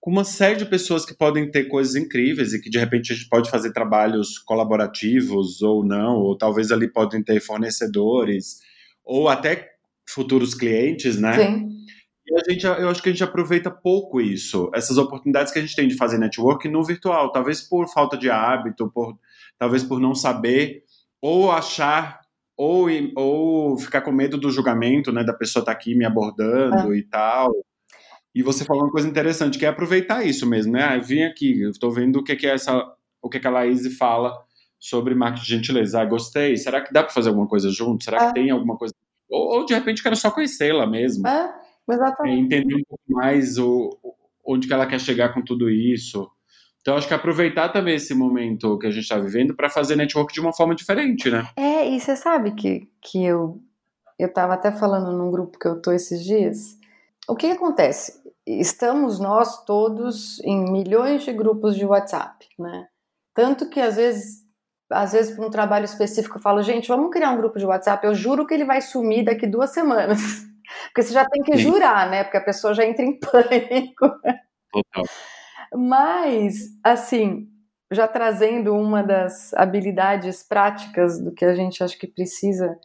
com uma série de pessoas que podem ter coisas incríveis e que de repente a gente pode fazer trabalhos colaborativos ou não, ou talvez ali podem ter fornecedores ou até futuros clientes, né? Sim. E a gente, eu acho que a gente aproveita pouco isso, essas oportunidades que a gente tem de fazer network no virtual, talvez por falta de hábito, por talvez por não saber ou achar ou, ou ficar com medo do julgamento, né, da pessoa estar tá aqui me abordando é. e tal. E você falou uma coisa interessante, que é aproveitar isso mesmo, né? Ah, eu vim aqui, eu estou vendo o que, que é essa, o que, que a Laís fala sobre marketing de gentileza. Ah, gostei. Será que dá para fazer alguma coisa junto? Será que é. tem alguma coisa? Ou, ou, de repente quero só conhecê-la mesmo. É, exatamente. É, entender um pouco mais o, onde que ela quer chegar com tudo isso. Então, acho que aproveitar também esse momento que a gente está vivendo para fazer network de uma forma diferente, né? É, e você sabe que, que eu eu estava até falando num grupo que eu tô esses dias. O que, que acontece? estamos nós todos em milhões de grupos de WhatsApp, né? Tanto que às vezes, às vezes para um trabalho específico eu falo, gente, vamos criar um grupo de WhatsApp. Eu juro que ele vai sumir daqui duas semanas, porque você já tem que Sim. jurar, né? Porque a pessoa já entra em pânico. Total. Mas, assim, já trazendo uma das habilidades práticas do que a gente acha que precisa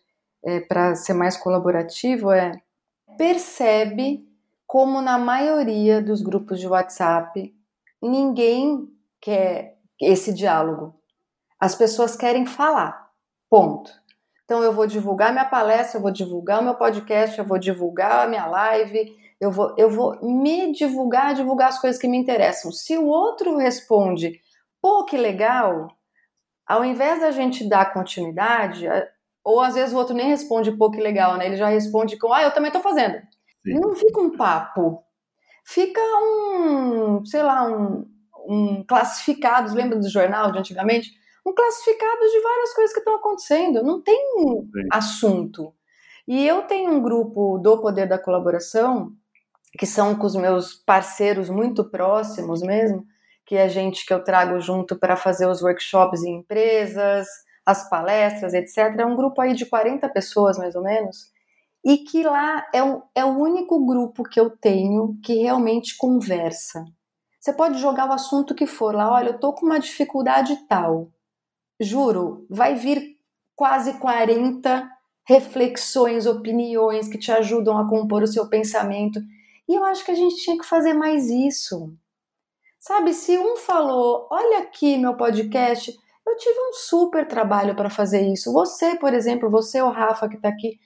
é, para ser mais colaborativo é percebe como na maioria dos grupos de WhatsApp, ninguém quer esse diálogo. As pessoas querem falar. Ponto. Então eu vou divulgar minha palestra, eu vou divulgar o meu podcast, eu vou divulgar a minha live, eu vou, eu vou me divulgar, divulgar as coisas que me interessam. Se o outro responde, pô, que legal, ao invés da gente dar continuidade, ou às vezes o outro nem responde, pô, que legal, né? Ele já responde com, ah, eu também tô fazendo. Sim. Não fica um papo. Fica um, sei lá, um, um classificados, lembra do jornal de antigamente? Um classificado de várias coisas que estão acontecendo. Não tem Sim. assunto. E eu tenho um grupo do Poder da Colaboração, que são com os meus parceiros muito próximos mesmo, que é gente que eu trago junto para fazer os workshops em empresas, as palestras, etc. É um grupo aí de 40 pessoas, mais ou menos, e que lá é, um, é o único grupo que eu tenho que realmente conversa. Você pode jogar o assunto que for lá, olha, eu tô com uma dificuldade tal. Juro, vai vir quase 40 reflexões, opiniões que te ajudam a compor o seu pensamento. E eu acho que a gente tinha que fazer mais isso. Sabe, se um falou, olha aqui meu podcast, eu tive um super trabalho para fazer isso. Você, por exemplo, você, o Rafa que está aqui,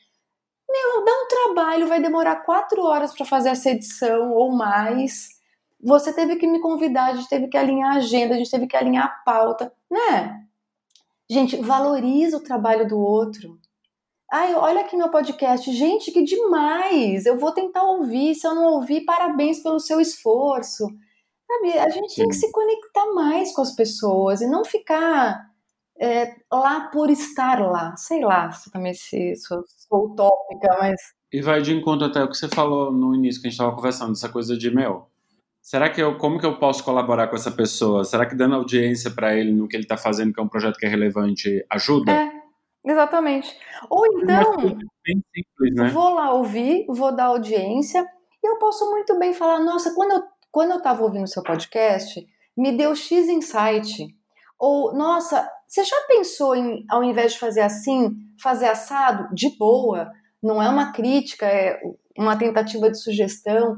meu, dá um trabalho, vai demorar quatro horas para fazer essa edição ou mais. Você teve que me convidar, a gente teve que alinhar a agenda, a gente teve que alinhar a pauta, né? Gente, valoriza o trabalho do outro. Ai, olha aqui meu podcast. Gente, que demais! Eu vou tentar ouvir. Se eu não ouvir, parabéns pelo seu esforço. Sabe, a gente Sim. tem que se conectar mais com as pessoas e não ficar é, lá por estar lá. Sei lá, se também se sou, sou utópica, mas. E vai de encontro até o que você falou no início que a gente estava conversando, essa coisa de meu. Será que eu, como que eu posso colaborar com essa pessoa? Será que dando audiência para ele no que ele está fazendo, que é um projeto que é relevante, ajuda? É, exatamente. Ou então, bem simples, né? vou lá ouvir, vou dar audiência, e eu posso muito bem falar, nossa, quando eu quando eu estava ouvindo seu podcast, me deu X insight. Ou, nossa, você já pensou em, ao invés de fazer assim, fazer assado? De boa, não é uma crítica, é uma tentativa de sugestão.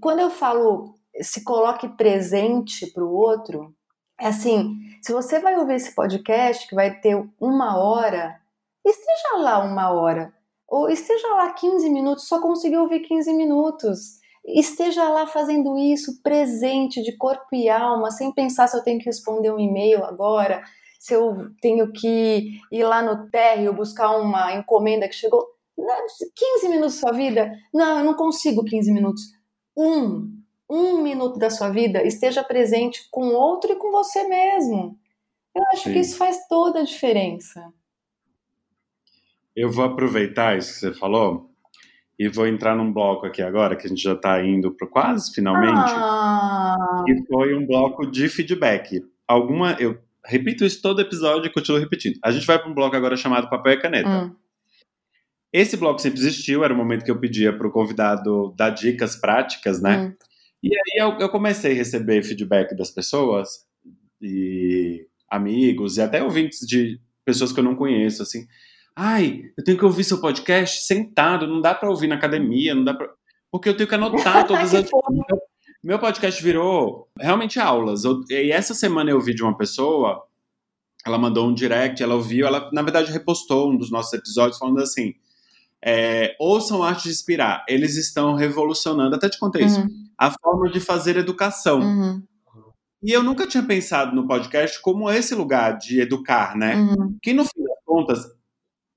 Quando eu falo se coloque presente para o outro, é assim: se você vai ouvir esse podcast que vai ter uma hora, esteja lá uma hora, ou esteja lá 15 minutos, só conseguiu ouvir 15 minutos esteja lá fazendo isso presente de corpo e alma, sem pensar se eu tenho que responder um e-mail agora, se eu tenho que ir lá no térreo buscar uma encomenda que chegou. 15 minutos da sua vida? Não, eu não consigo 15 minutos. Um, um minuto da sua vida esteja presente com outro e com você mesmo. Eu acho Sim. que isso faz toda a diferença. Eu vou aproveitar isso que você falou e vou entrar num bloco aqui agora, que a gente já está indo para quase finalmente, ah. que foi um bloco de feedback. Alguma. Eu repito isso todo episódio e continuo repetindo. A gente vai para um bloco agora chamado Papel e Caneta. Hum. Esse bloco sempre existiu, era o momento que eu pedia para o convidado dar dicas práticas, né? Hum. E aí eu, eu, comecei a receber feedback das pessoas, e amigos, e até ouvintes de pessoas que eu não conheço, assim. Ai, eu tenho que ouvir seu podcast sentado, não dá para ouvir na academia, não dá para. Porque eu tenho que anotar todas as. Meu podcast virou realmente aulas. e essa semana eu ouvi de uma pessoa, ela mandou um direct, ela ouviu, ela na verdade repostou um dos nossos episódios falando assim: é, ouçam arte de inspirar, eles estão revolucionando, até te contei isso, uhum. A forma de fazer educação. Uhum. E eu nunca tinha pensado no podcast como esse lugar de educar, né? Uhum. Que no fim das contas,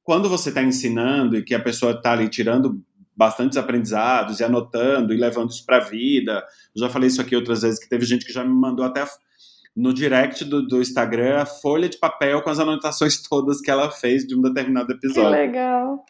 quando você está ensinando e que a pessoa está ali tirando bastantes aprendizados e anotando e levando isso para a vida, eu já falei isso aqui outras vezes, que teve gente que já me mandou até no direct do, do Instagram a folha de papel com as anotações todas que ela fez de um determinado episódio. Que legal.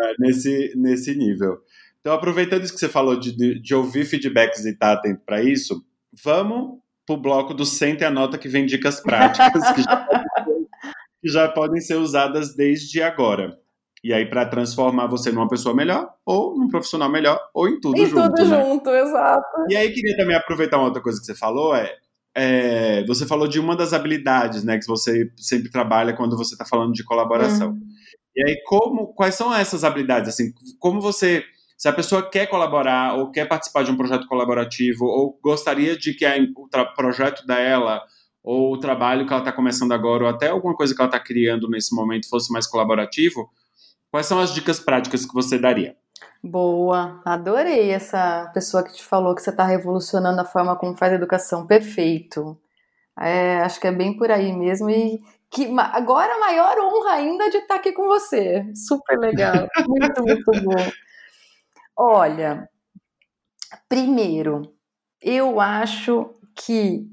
É, nesse, nesse nível. Então, aproveitando isso que você falou de, de, de ouvir feedbacks e estar tá atento para isso, vamos para o bloco do Senta e Anota que vem dicas práticas, que já que já podem ser usadas desde agora. E aí, para transformar você numa pessoa melhor, ou num profissional melhor, ou em tudo em junto. tudo né? junto, exato. E aí, queria também aproveitar uma outra coisa que você falou: é, é você falou de uma das habilidades né, que você sempre trabalha quando você está falando de colaboração. Hum. E aí, como, quais são essas habilidades? Assim, como você. Se a pessoa quer colaborar, ou quer participar de um projeto colaborativo, ou gostaria de que a, o projeto dela ou o trabalho que ela está começando agora, ou até alguma coisa que ela está criando nesse momento fosse mais colaborativo, quais são as dicas práticas que você daria? Boa, adorei essa pessoa que te falou que você está revolucionando a forma como faz a educação. Perfeito. É, acho que é bem por aí mesmo. E que agora a maior honra ainda de estar aqui com você. Super legal. Muito, muito bom. Olha, primeiro, eu acho que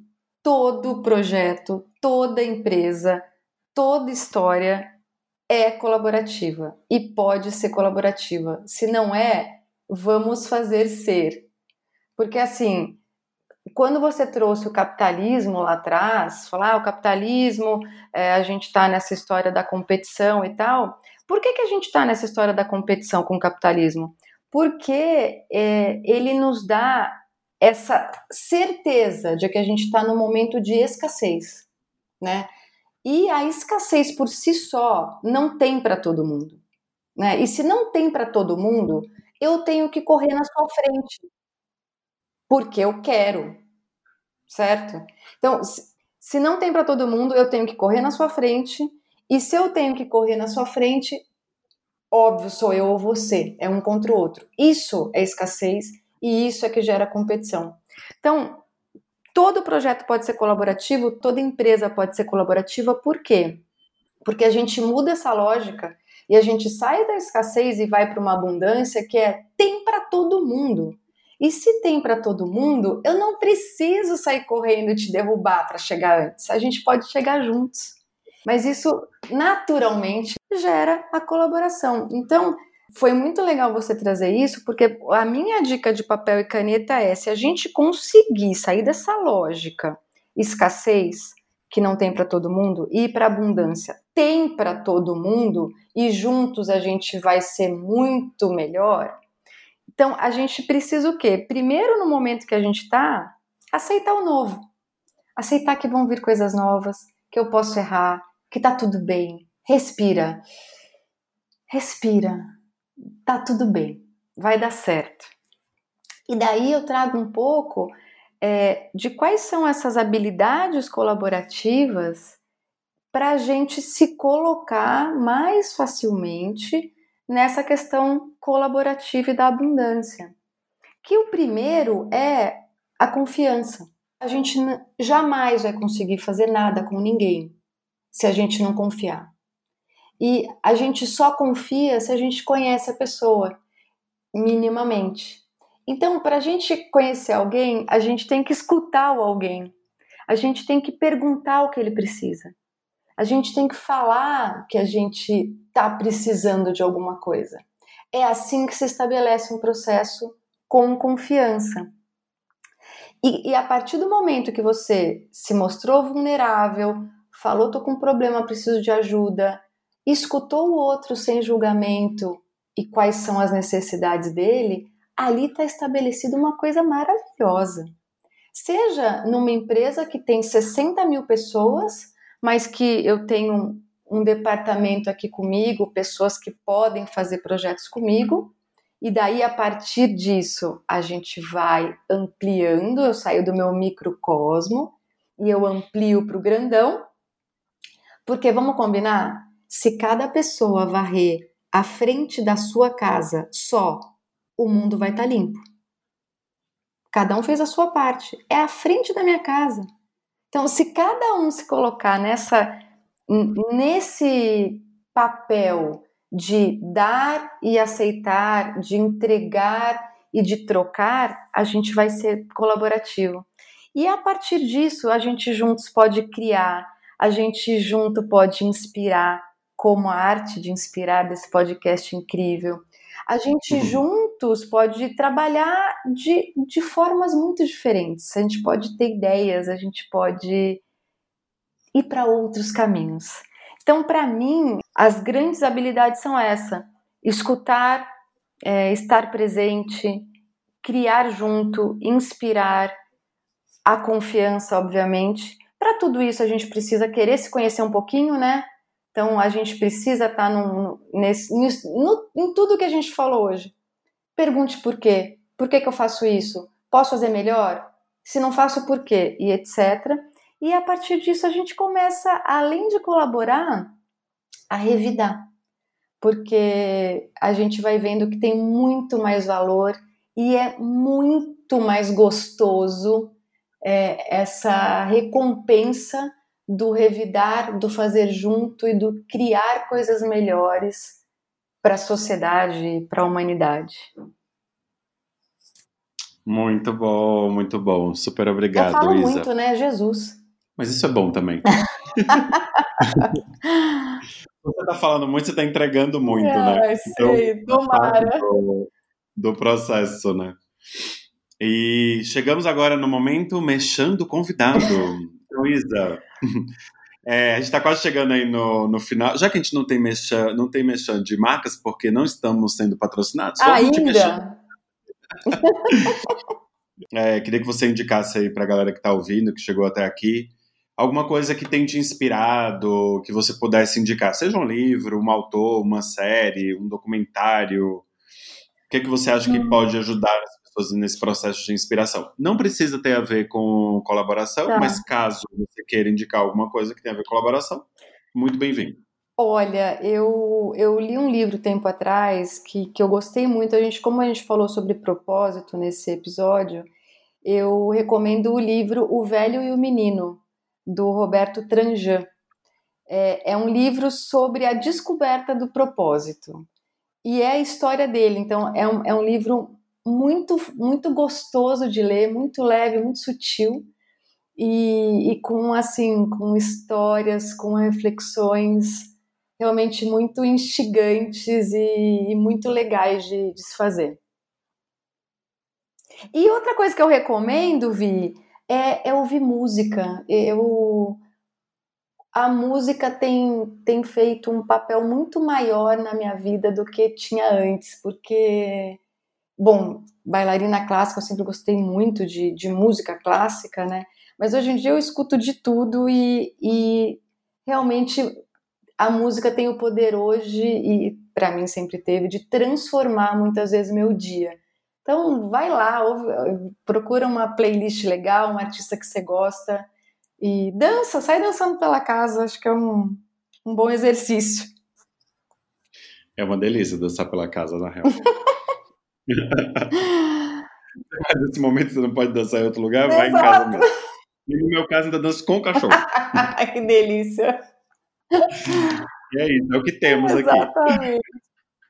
todo projeto, toda empresa, toda história é colaborativa e pode ser colaborativa. Se não é, vamos fazer ser. Porque assim, quando você trouxe o capitalismo lá atrás, falar ah, o capitalismo, é, a gente está nessa história da competição e tal. Por que, que a gente está nessa história da competição com o capitalismo? Porque é, ele nos dá essa certeza de que a gente está no momento de escassez, né? E a escassez por si só não tem para todo mundo, né? E se não tem para todo mundo, eu tenho que correr na sua frente, porque eu quero, certo? Então, se não tem para todo mundo, eu tenho que correr na sua frente. E se eu tenho que correr na sua frente, óbvio, sou eu ou você, é um contra o outro. Isso é escassez e isso é que gera competição. Então, todo projeto pode ser colaborativo, toda empresa pode ser colaborativa, por quê? Porque a gente muda essa lógica e a gente sai da escassez e vai para uma abundância que é tem para todo mundo. E se tem para todo mundo, eu não preciso sair correndo e te derrubar para chegar antes. A gente pode chegar juntos. Mas isso naturalmente gera a colaboração. Então, foi muito legal você trazer isso, porque a minha dica de papel e caneta é: se a gente conseguir sair dessa lógica escassez, que não tem para todo mundo, e ir para abundância, tem para todo mundo, e juntos a gente vai ser muito melhor. Então, a gente precisa o quê? Primeiro, no momento que a gente está, aceitar o novo. Aceitar que vão vir coisas novas, que eu posso errar, que tá tudo bem. Respira. Respira tá tudo bem, vai dar certo. E daí eu trago um pouco é, de quais são essas habilidades colaborativas para a gente se colocar mais facilmente nessa questão colaborativa e da abundância. Que o primeiro é a confiança. A gente jamais vai conseguir fazer nada com ninguém se a gente não confiar. E a gente só confia se a gente conhece a pessoa minimamente. Então, para a gente conhecer alguém, a gente tem que escutar o alguém. A gente tem que perguntar o que ele precisa. A gente tem que falar que a gente está precisando de alguma coisa. É assim que se estabelece um processo com confiança. E, e a partir do momento que você se mostrou vulnerável, falou, tô com um problema, preciso de ajuda, escutou o outro sem julgamento e quais são as necessidades dele, ali está estabelecida uma coisa maravilhosa. Seja numa empresa que tem 60 mil pessoas, mas que eu tenho um departamento aqui comigo, pessoas que podem fazer projetos comigo, e daí a partir disso a gente vai ampliando. Eu saio do meu microcosmo e eu amplio para o grandão, porque vamos combinar? Se cada pessoa varrer a frente da sua casa só, o mundo vai estar tá limpo. Cada um fez a sua parte. É a frente da minha casa. Então, se cada um se colocar nessa nesse papel de dar e aceitar, de entregar e de trocar, a gente vai ser colaborativo. E a partir disso, a gente juntos pode criar, a gente junto pode inspirar, como a arte de inspirar desse podcast incrível. A gente uhum. juntos pode trabalhar de, de formas muito diferentes. A gente pode ter ideias, a gente pode ir para outros caminhos. Então, para mim, as grandes habilidades são essa: escutar, é, estar presente, criar junto, inspirar, a confiança, obviamente. Para tudo isso, a gente precisa querer se conhecer um pouquinho, né? Então a gente precisa estar tá num, nesse, no, em tudo que a gente falou hoje. Pergunte por quê. Por que, que eu faço isso? Posso fazer melhor? Se não faço, por quê? E etc. E a partir disso a gente começa, além de colaborar, a revidar. Porque a gente vai vendo que tem muito mais valor e é muito mais gostoso é, essa recompensa do revidar, do fazer junto e do criar coisas melhores para a sociedade, para a humanidade. Muito bom, muito bom. Super obrigado, Eu falo Isa. muito, né? Jesus. Mas isso é bom também. você está falando muito, você está entregando muito, é, né? Sei, então, tomara. Do, do processo, né? E chegamos agora no momento mexendo convidado. Então, Isa, é, a gente está quase chegando aí no, no final. Já que a gente não tem mexendo, não tem mexendo de marcas, porque não estamos sendo patrocinados, ainda. é, queria que você indicasse aí para a galera que está ouvindo, que chegou até aqui, alguma coisa que tenha te inspirado, que você pudesse indicar, seja um livro, um autor, uma série, um documentário. O que, é que você acha que hum. pode ajudar as pessoas nesse processo de inspiração? Não precisa ter a ver com colaboração, tá. mas caso você queira indicar alguma coisa que tenha a ver com colaboração, muito bem-vindo. Olha, eu, eu li um livro tempo atrás que, que eu gostei muito. A gente, como a gente falou sobre propósito nesse episódio, eu recomendo o livro O Velho e o Menino, do Roberto Tranjan. É, é um livro sobre a descoberta do propósito. E é a história dele, então é um, é um livro muito, muito gostoso de ler, muito leve, muito sutil. E, e com assim, com histórias, com reflexões realmente muito instigantes e, e muito legais de, de se fazer. E outra coisa que eu recomendo, Vi, é, é ouvir música. Eu a música tem, tem feito um papel muito maior na minha vida do que tinha antes, porque, bom, bailarina clássica, eu sempre gostei muito de, de música clássica, né? Mas hoje em dia eu escuto de tudo e, e realmente a música tem o poder hoje, e para mim sempre teve, de transformar muitas vezes meu dia. Então, vai lá, ouve, procura uma playlist legal, um artista que você gosta e dança, sai dançando pela casa. Acho que é um, um bom exercício. É uma delícia dançar pela casa, na real. Nesse momento você não pode dançar em outro lugar, Exato. vai em casa mesmo. E no meu caso, ainda danço com o cachorro. que delícia! E é isso, é o que temos Exatamente. aqui.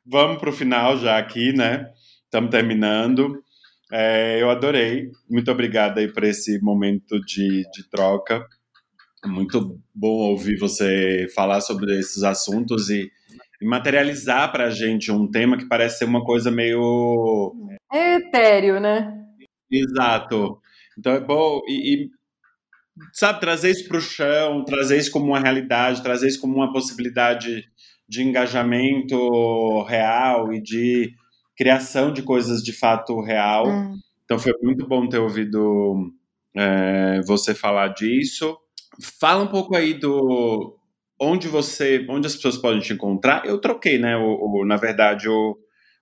Vamos para o final já aqui, né? Estamos terminando. É, eu adorei. Muito obrigado aí por esse momento de, de troca. Muito bom ouvir você falar sobre esses assuntos e materializar para a gente um tema que parece ser uma coisa meio. É etéreo, né? Exato. Então é bom. E, e sabe, trazer isso para o chão, trazer isso como uma realidade, trazer isso como uma possibilidade de engajamento real e de criação de coisas de fato real. Hum. Então foi muito bom ter ouvido é, você falar disso. Fala um pouco aí do onde você, onde as pessoas podem te encontrar. Eu troquei, né? O, o na verdade, o,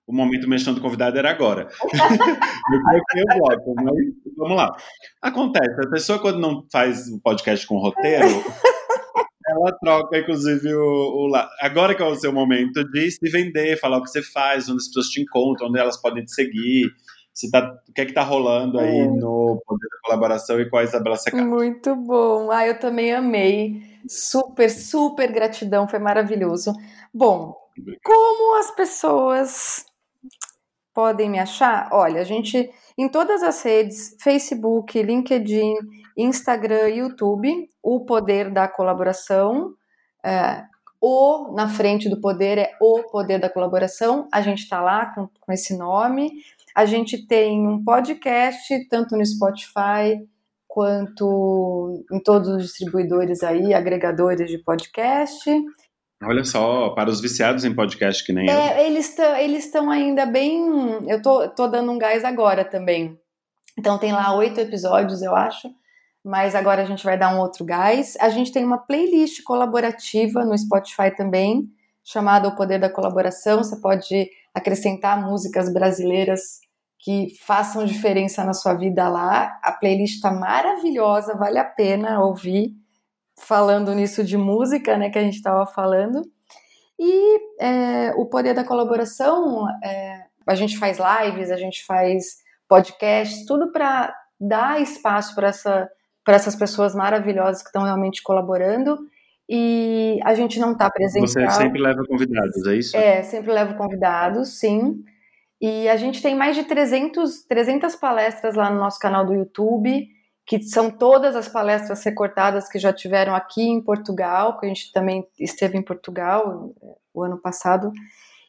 o momento mexendo convidado era agora. eu troquei o bloco, mas vamos lá. Acontece, a pessoa quando não faz um podcast com roteiro, ela troca, inclusive, o, o, Agora que é o seu momento de se vender, falar o que você faz, onde as pessoas te encontram, onde elas podem te seguir. Se tá, o que é que tá rolando aí é. no Poder da Colaboração e com a Isabela Secato. Muito bom. Ah, eu também amei. Super, super gratidão, foi maravilhoso. Bom, como as pessoas podem me achar? Olha, a gente em todas as redes, Facebook, LinkedIn, Instagram, YouTube, o poder da colaboração. É, o na frente do poder é o poder da colaboração. A gente está lá com, com esse nome. A gente tem um podcast, tanto no Spotify quanto em todos os distribuidores aí, agregadores de podcast. Olha só, para os viciados em podcast que nem é, eu. Eles estão eles ainda bem. Eu tô, tô dando um gás agora também. Então tem lá oito episódios, eu acho. Mas agora a gente vai dar um outro gás. A gente tem uma playlist colaborativa no Spotify também, chamada O Poder da Colaboração. Você pode acrescentar músicas brasileiras que façam diferença na sua vida lá. A playlist está maravilhosa, vale a pena ouvir falando nisso de música, né, que a gente estava falando. E é, o poder da colaboração, é, a gente faz lives, a gente faz podcasts, tudo para dar espaço para essa, essas pessoas maravilhosas que estão realmente colaborando. E a gente não está presente. Você sempre leva convidados, é isso? É, sempre levo convidados, sim. E a gente tem mais de 300, 300 palestras lá no nosso canal do YouTube que são todas as palestras recortadas que já tiveram aqui em Portugal, que a gente também esteve em Portugal é, o ano passado.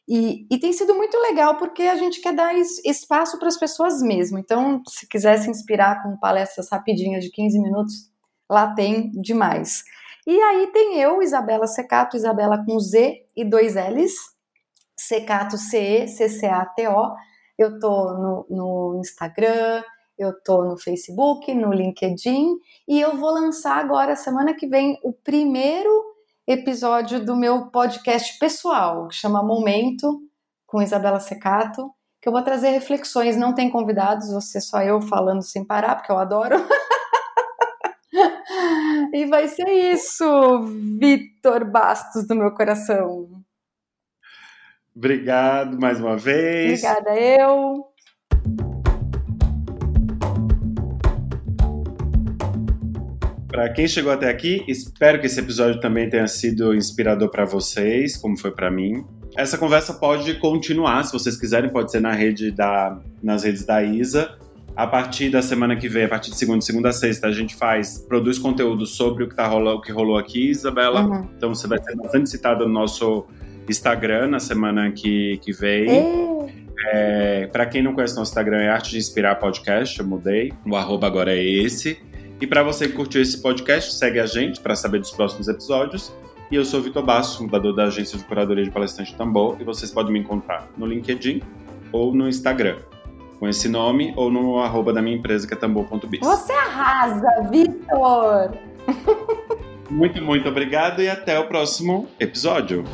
E, e, tem sido muito legal porque a gente quer dar espaço para as pessoas mesmo. Então, se quiser se inspirar com palestras rapidinhas de 15 minutos, lá tem demais. E aí tem eu, Isabela Secato, Isabela com Z e dois L's, Secato C-E-C-C-A-T-O. Eu tô no, no Instagram, eu tô no Facebook, no LinkedIn e eu vou lançar agora, semana que vem, o primeiro episódio do meu podcast pessoal, que chama Momento, com Isabela Secato, que eu vou trazer reflexões. Não tem convidados, você só eu falando sem parar, porque eu adoro. e vai ser isso, Vitor Bastos do meu coração. Obrigado mais uma vez. Obrigada eu. Para quem chegou até aqui, espero que esse episódio também tenha sido inspirador para vocês, como foi para mim. Essa conversa pode continuar, se vocês quiserem, pode ser na rede da, nas redes da Isa. A partir da semana que vem, a partir de segunda, segunda a sexta, a gente faz, produz conteúdo sobre o que, tá rolando, o que rolou aqui, Isabela. Uhum. Então você vai ser bastante citada no nosso Instagram na semana que, que vem. É, para quem não conhece nosso Instagram, é Arte de Inspirar Podcast, eu mudei. O arroba agora é esse. E para você que curtiu esse podcast, segue a gente para saber dos próximos episódios. E eu sou o Vitor Basso, fundador da agência de curadoria de palestrante Tambor, e vocês podem me encontrar no LinkedIn ou no Instagram, com esse nome, ou no arroba da minha empresa, que é tambor.biz. Você arrasa, Vitor! muito, muito obrigado e até o próximo episódio.